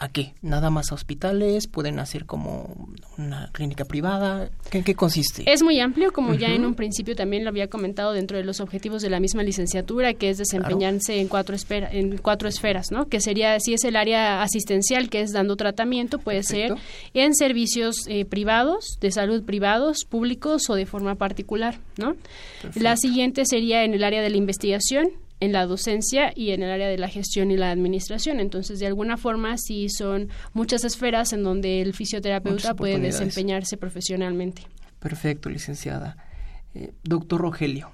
¿A qué? ¿Nada más a hospitales? ¿Pueden hacer como una clínica privada? ¿En qué consiste? Es muy amplio, como ya en un principio también lo había comentado dentro de los objetivos de la misma licenciatura, que es desempeñarse en, cuatro en cuatro esferas, ¿no? Que sería, si es el área asistencial, que es dando tratamiento, puede ser en servicios eh, privados, de salud privados, públicos o de forma particular, ¿no? La siguiente sería en el área de la investigación, en la docencia y en el área de la gestión y la administración. Entonces, de alguna forma, sí son muchas esferas en donde el fisioterapeuta puede desempeñarse profesionalmente. Perfecto, licenciada. Eh, doctor Rogelio,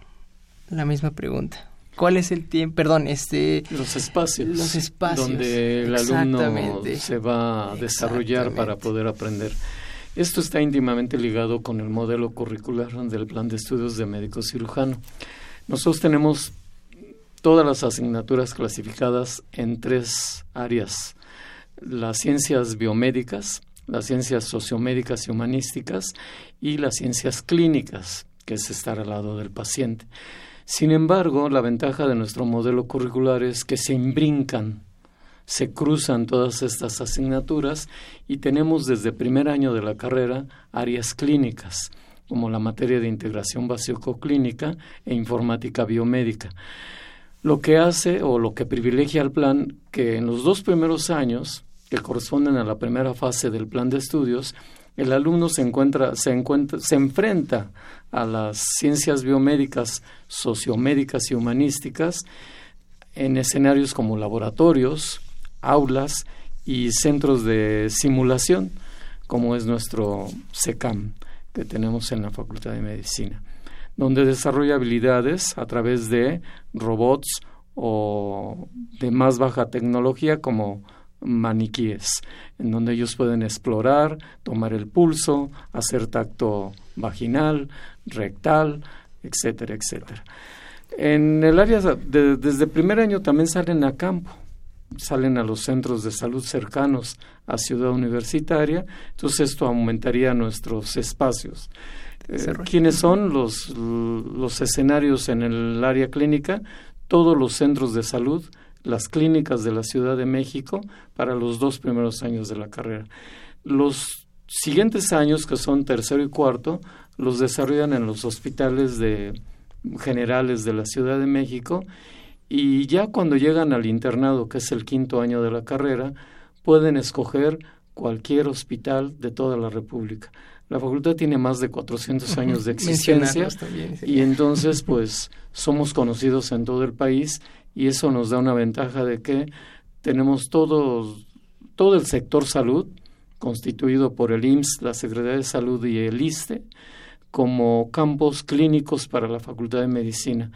la misma pregunta. ¿Cuál es el tiempo? Perdón, este... Los espacios. Los espacios. Donde el alumno se va a desarrollar para poder aprender. Esto está íntimamente ligado con el modelo curricular del plan de estudios de médico cirujano. Nosotros tenemos todas las asignaturas clasificadas en tres áreas. Las ciencias biomédicas, las ciencias sociomédicas y humanísticas y las ciencias clínicas, que es estar al lado del paciente. Sin embargo, la ventaja de nuestro modelo curricular es que se imbrincan, se cruzan todas estas asignaturas y tenemos desde primer año de la carrera áreas clínicas, como la materia de integración básico-clínica e informática biomédica. Lo que hace o lo que privilegia al plan que en los dos primeros años, que corresponden a la primera fase del plan de estudios, el alumno se encuentra, se encuentra, se enfrenta a las ciencias biomédicas, sociomédicas y humanísticas en escenarios como laboratorios, aulas y centros de simulación, como es nuestro SECAM que tenemos en la Facultad de Medicina, donde desarrolla habilidades a través de robots o de más baja tecnología como maniquíes, en donde ellos pueden explorar, tomar el pulso, hacer tacto vaginal, rectal, etcétera, etcétera. En el área, de, desde primer año también salen a campo, salen a los centros de salud cercanos a Ciudad Universitaria, entonces esto aumentaría nuestros espacios. Eh, ¿Quiénes son los, los escenarios en el área clínica? Todos los centros de salud, las clínicas de la Ciudad de México para los dos primeros años de la carrera. Los siguientes años, que son tercero y cuarto, los desarrollan en los hospitales de, generales de la Ciudad de México y ya cuando llegan al internado, que es el quinto año de la carrera, pueden escoger cualquier hospital de toda la República. La facultad tiene más de 400 años de existencia y entonces pues somos conocidos en todo el país y eso nos da una ventaja de que tenemos todo, todo el sector salud constituido por el IMSS, la Secretaría de Salud y el ISTE como campos clínicos para la Facultad de Medicina.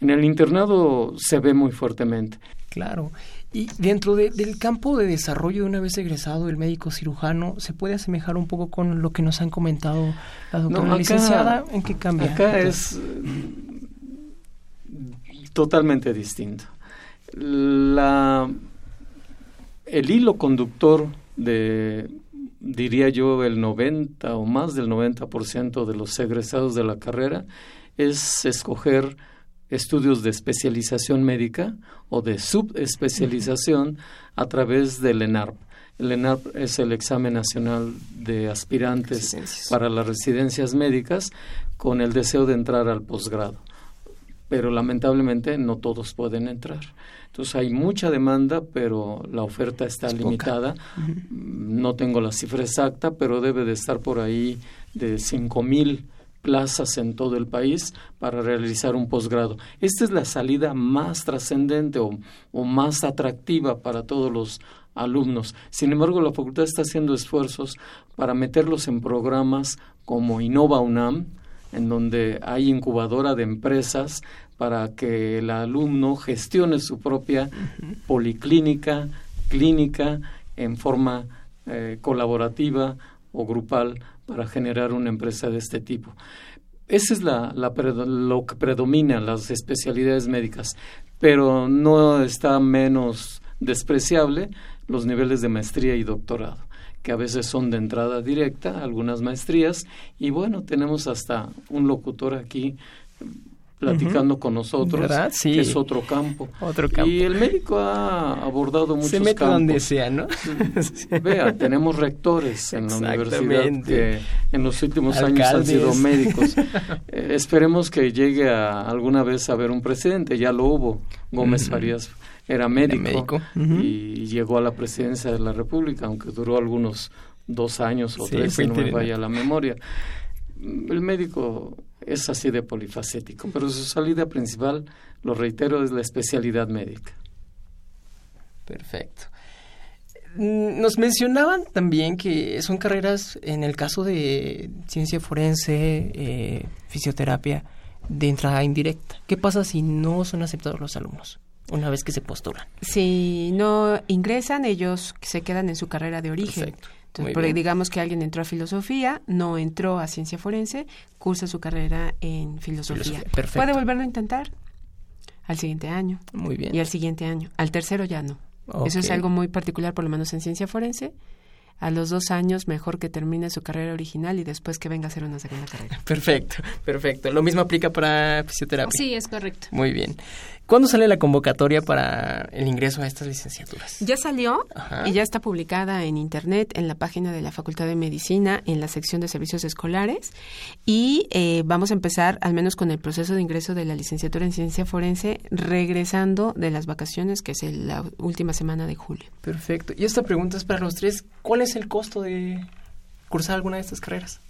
En el internado se ve muy fuertemente. Claro. Y dentro del campo de desarrollo de una vez egresado el médico cirujano, ¿se puede asemejar un poco con lo que nos han comentado la doctora licenciada? ¿En qué cambia? Acá es totalmente distinto. La, el hilo conductor de, diría yo, el 90 o más del 90% de los egresados de la carrera es escoger estudios de especialización médica o de subespecialización a través del ENARP. El ENARP es el examen nacional de aspirantes para las residencias médicas con el deseo de entrar al posgrado pero lamentablemente no todos pueden entrar. Entonces hay mucha demanda, pero la oferta está limitada. No tengo la cifra exacta, pero debe de estar por ahí de cinco mil plazas en todo el país para realizar un posgrado. Esta es la salida más trascendente o, o, más atractiva para todos los alumnos. Sin embargo, la facultad está haciendo esfuerzos para meterlos en programas como Innova UNAM, en donde hay incubadora de empresas para que el alumno gestione su propia policlínica, clínica, en forma eh, colaborativa o grupal para generar una empresa de este tipo. Esa es la, lo que predomina las especialidades médicas, pero no está menos despreciable los niveles de maestría y doctorado que a veces son de entrada directa, algunas maestrías, y bueno, tenemos hasta un locutor aquí platicando con nosotros, que es otro campo. otro campo. Y el médico ha abordado muchos Se mete donde sea, ¿no? Vea, tenemos rectores en la universidad que en los últimos años han sido médicos. Eh, esperemos que llegue a, alguna vez a ver un presidente, ya lo hubo. Gómez Farías era médico, y llegó a la presidencia de la República, aunque duró algunos dos años o tres, si no me vaya la memoria. El médico es así de polifacético, pero su salida principal, lo reitero, es la especialidad médica. Perfecto. Mm, nos mencionaban también que son carreras, en el caso de ciencia forense, eh, fisioterapia, de entrada indirecta. ¿Qué pasa si no son aceptados los alumnos? una vez que se postulan. Si no ingresan, ellos se quedan en su carrera de origen. Perfecto. Entonces, digamos que alguien entró a filosofía, no entró a ciencia forense, cursa su carrera en filosofía. ¿Puede volverlo a intentar? Al siguiente año. Muy bien. Y al siguiente año. Al tercero ya no. Eso es algo muy particular, por lo menos en ciencia forense. A los dos años, mejor que termine su carrera original y después que venga a hacer una segunda carrera. Perfecto, perfecto. Lo mismo aplica para fisioterapia. Sí, es correcto. Muy bien. ¿Cuándo sale la convocatoria para el ingreso a estas licenciaturas? Ya salió Ajá. y ya está publicada en internet, en la página de la Facultad de Medicina, en la sección de servicios escolares. Y eh, vamos a empezar al menos con el proceso de ingreso de la licenciatura en ciencia forense, regresando de las vacaciones, que es el- la última semana de julio. Perfecto. Y esta pregunta es para los tres. ¿Cuál es el costo de cursar alguna de estas carreras?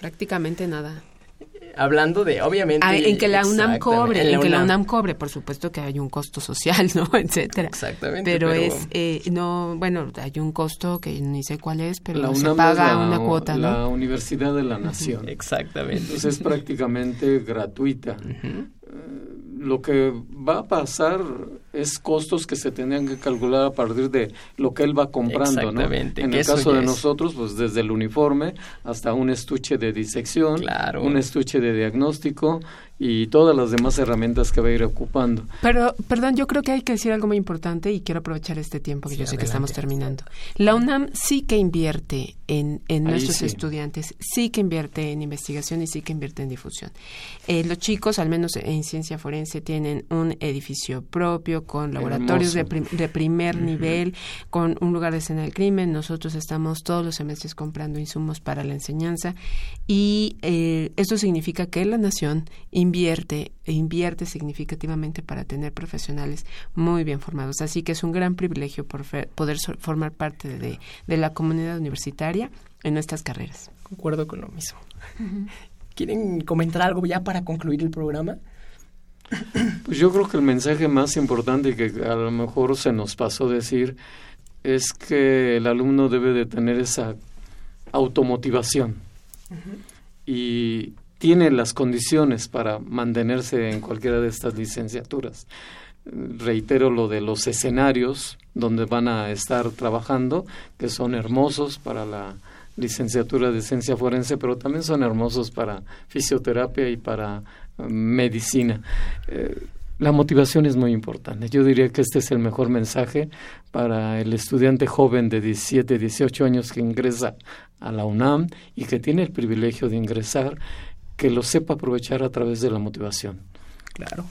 Prácticamente nada. Hablando de, obviamente... Ah, en que la UNAM cobre, en, que la UNAM cobre, por supuesto que hay un costo social, ¿no? Etcétera. Exactamente. Pero, es, eh, no, bueno, hay un costo que ni sé cuál es, pero la se paga la, una cuota, la ¿no? Universidad de la Nación. Exactamente. Entonces es prácticamente gratuita. Eh, Lo que va a pasar es costos que se tendrían que calcular a partir de lo que él va comprando, ¿no? Exactamente, En que el caso de es. nosotros, pues desde el uniforme hasta un estuche de disección, Claro. un estuche de diagnóstico y todas las demás herramientas que va a ir ocupando. Pero, perdón, yo creo que hay que decir algo muy importante y quiero aprovechar este tiempo que Sí, yo sé que estamos terminando. La UNAM sí que invierte en, en nuestros sí. estudiantes, sí que invierte en investigación y sí que invierte en difusión. Eh, los chicos, al menos en ciencia forense, tienen un edificio propio con laboratorios de, Hermoso. prim- de primer nivel, con un lugar de escena del crimen. Nosotros estamos todos los semestres comprando insumos para la enseñanza y eh, esto significa que la nación invierte e invierte significativamente para tener profesionales muy bien formados. Así que es un gran privilegio poder so- formar parte de, de la comunidad universitaria en nuestras carreras. Concuerdo con lo mismo. ¿Quieren comentar algo ya para concluir el programa? Pues yo creo que el mensaje más importante que a lo mejor se nos pasó decir es que el alumno debe de tener esa automotivación y tiene las condiciones para mantenerse en cualquiera de estas licenciaturas. Reitero lo de los escenarios donde van a estar trabajando, que son hermosos para la licenciatura de ciencia forense, pero también son hermosos para fisioterapia y para eh, medicina. Eh, la motivación es muy importante. Yo diría que este es el mejor mensaje para el estudiante joven de 17, 18 años que ingresa a la UNAM y que tiene el privilegio de ingresar, que lo sepa aprovechar a través de la motivación. Claro.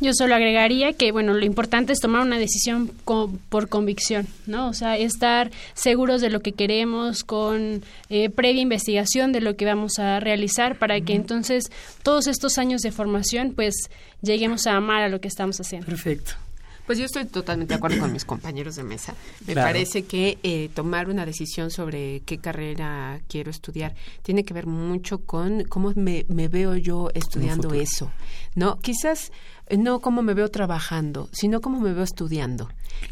Yo solo agregaría que, bueno, lo importante es tomar una decisión co- por convicción, ¿no? O sea, estar seguros de lo que queremos con eh, previa investigación de lo que vamos a realizar para que entonces todos estos años de formación, pues, lleguemos a amar a lo que estamos haciendo. Perfecto. Pues yo estoy totalmente de acuerdo con mis compañeros de mesa. Me Claro. parece que eh, tomar una decisión sobre qué carrera quiero estudiar tiene que ver mucho con cómo me, me veo yo estudiando eso. No, quizás eh, no cómo me veo trabajando, sino cómo me veo estudiando.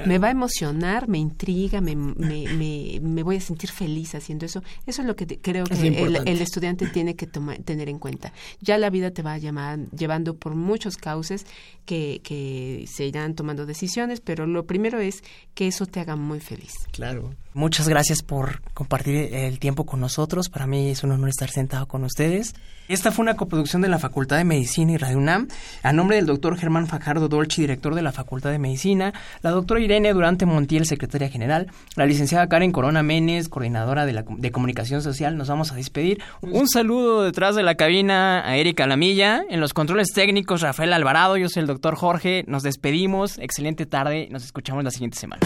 Me va a emocionar, me intriga, me, me, me, me voy a sentir feliz haciendo eso. Eso es lo que te- creo Es que el, estudiante tiene que tomar, tener en cuenta. Ya la vida te va llamar- llevando por muchos cauces que, que se irán tomando decisiones, pero lo primero es que eso te haga muy feliz. Claro. Muchas gracias por compartir el tiempo con nosotros. Para mí es un honor estar sentado con ustedes. Esta fue una coproducción de la Facultad de Medicina y Radio UNAM, a nombre del doctor Germán Fajardo Dolci, director de la Facultad de Medicina, la doctora Irene Durante Montiel, secretaria general, la licenciada Karen Corona Menes, coordinadora de, la, de comunicación social. Nos vamos a despedir. Un saludo detrás de la cabina a Erika Lamilla, en los controles técnicos Rafael Alvarado, yo soy el doctor Jorge. Nos despedimos. Excelente tarde. Nos escuchamos la siguiente semana.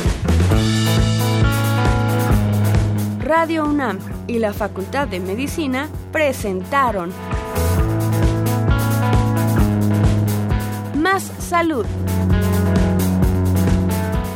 Radio UNAM y la Facultad de Medicina presentaron Más Salud.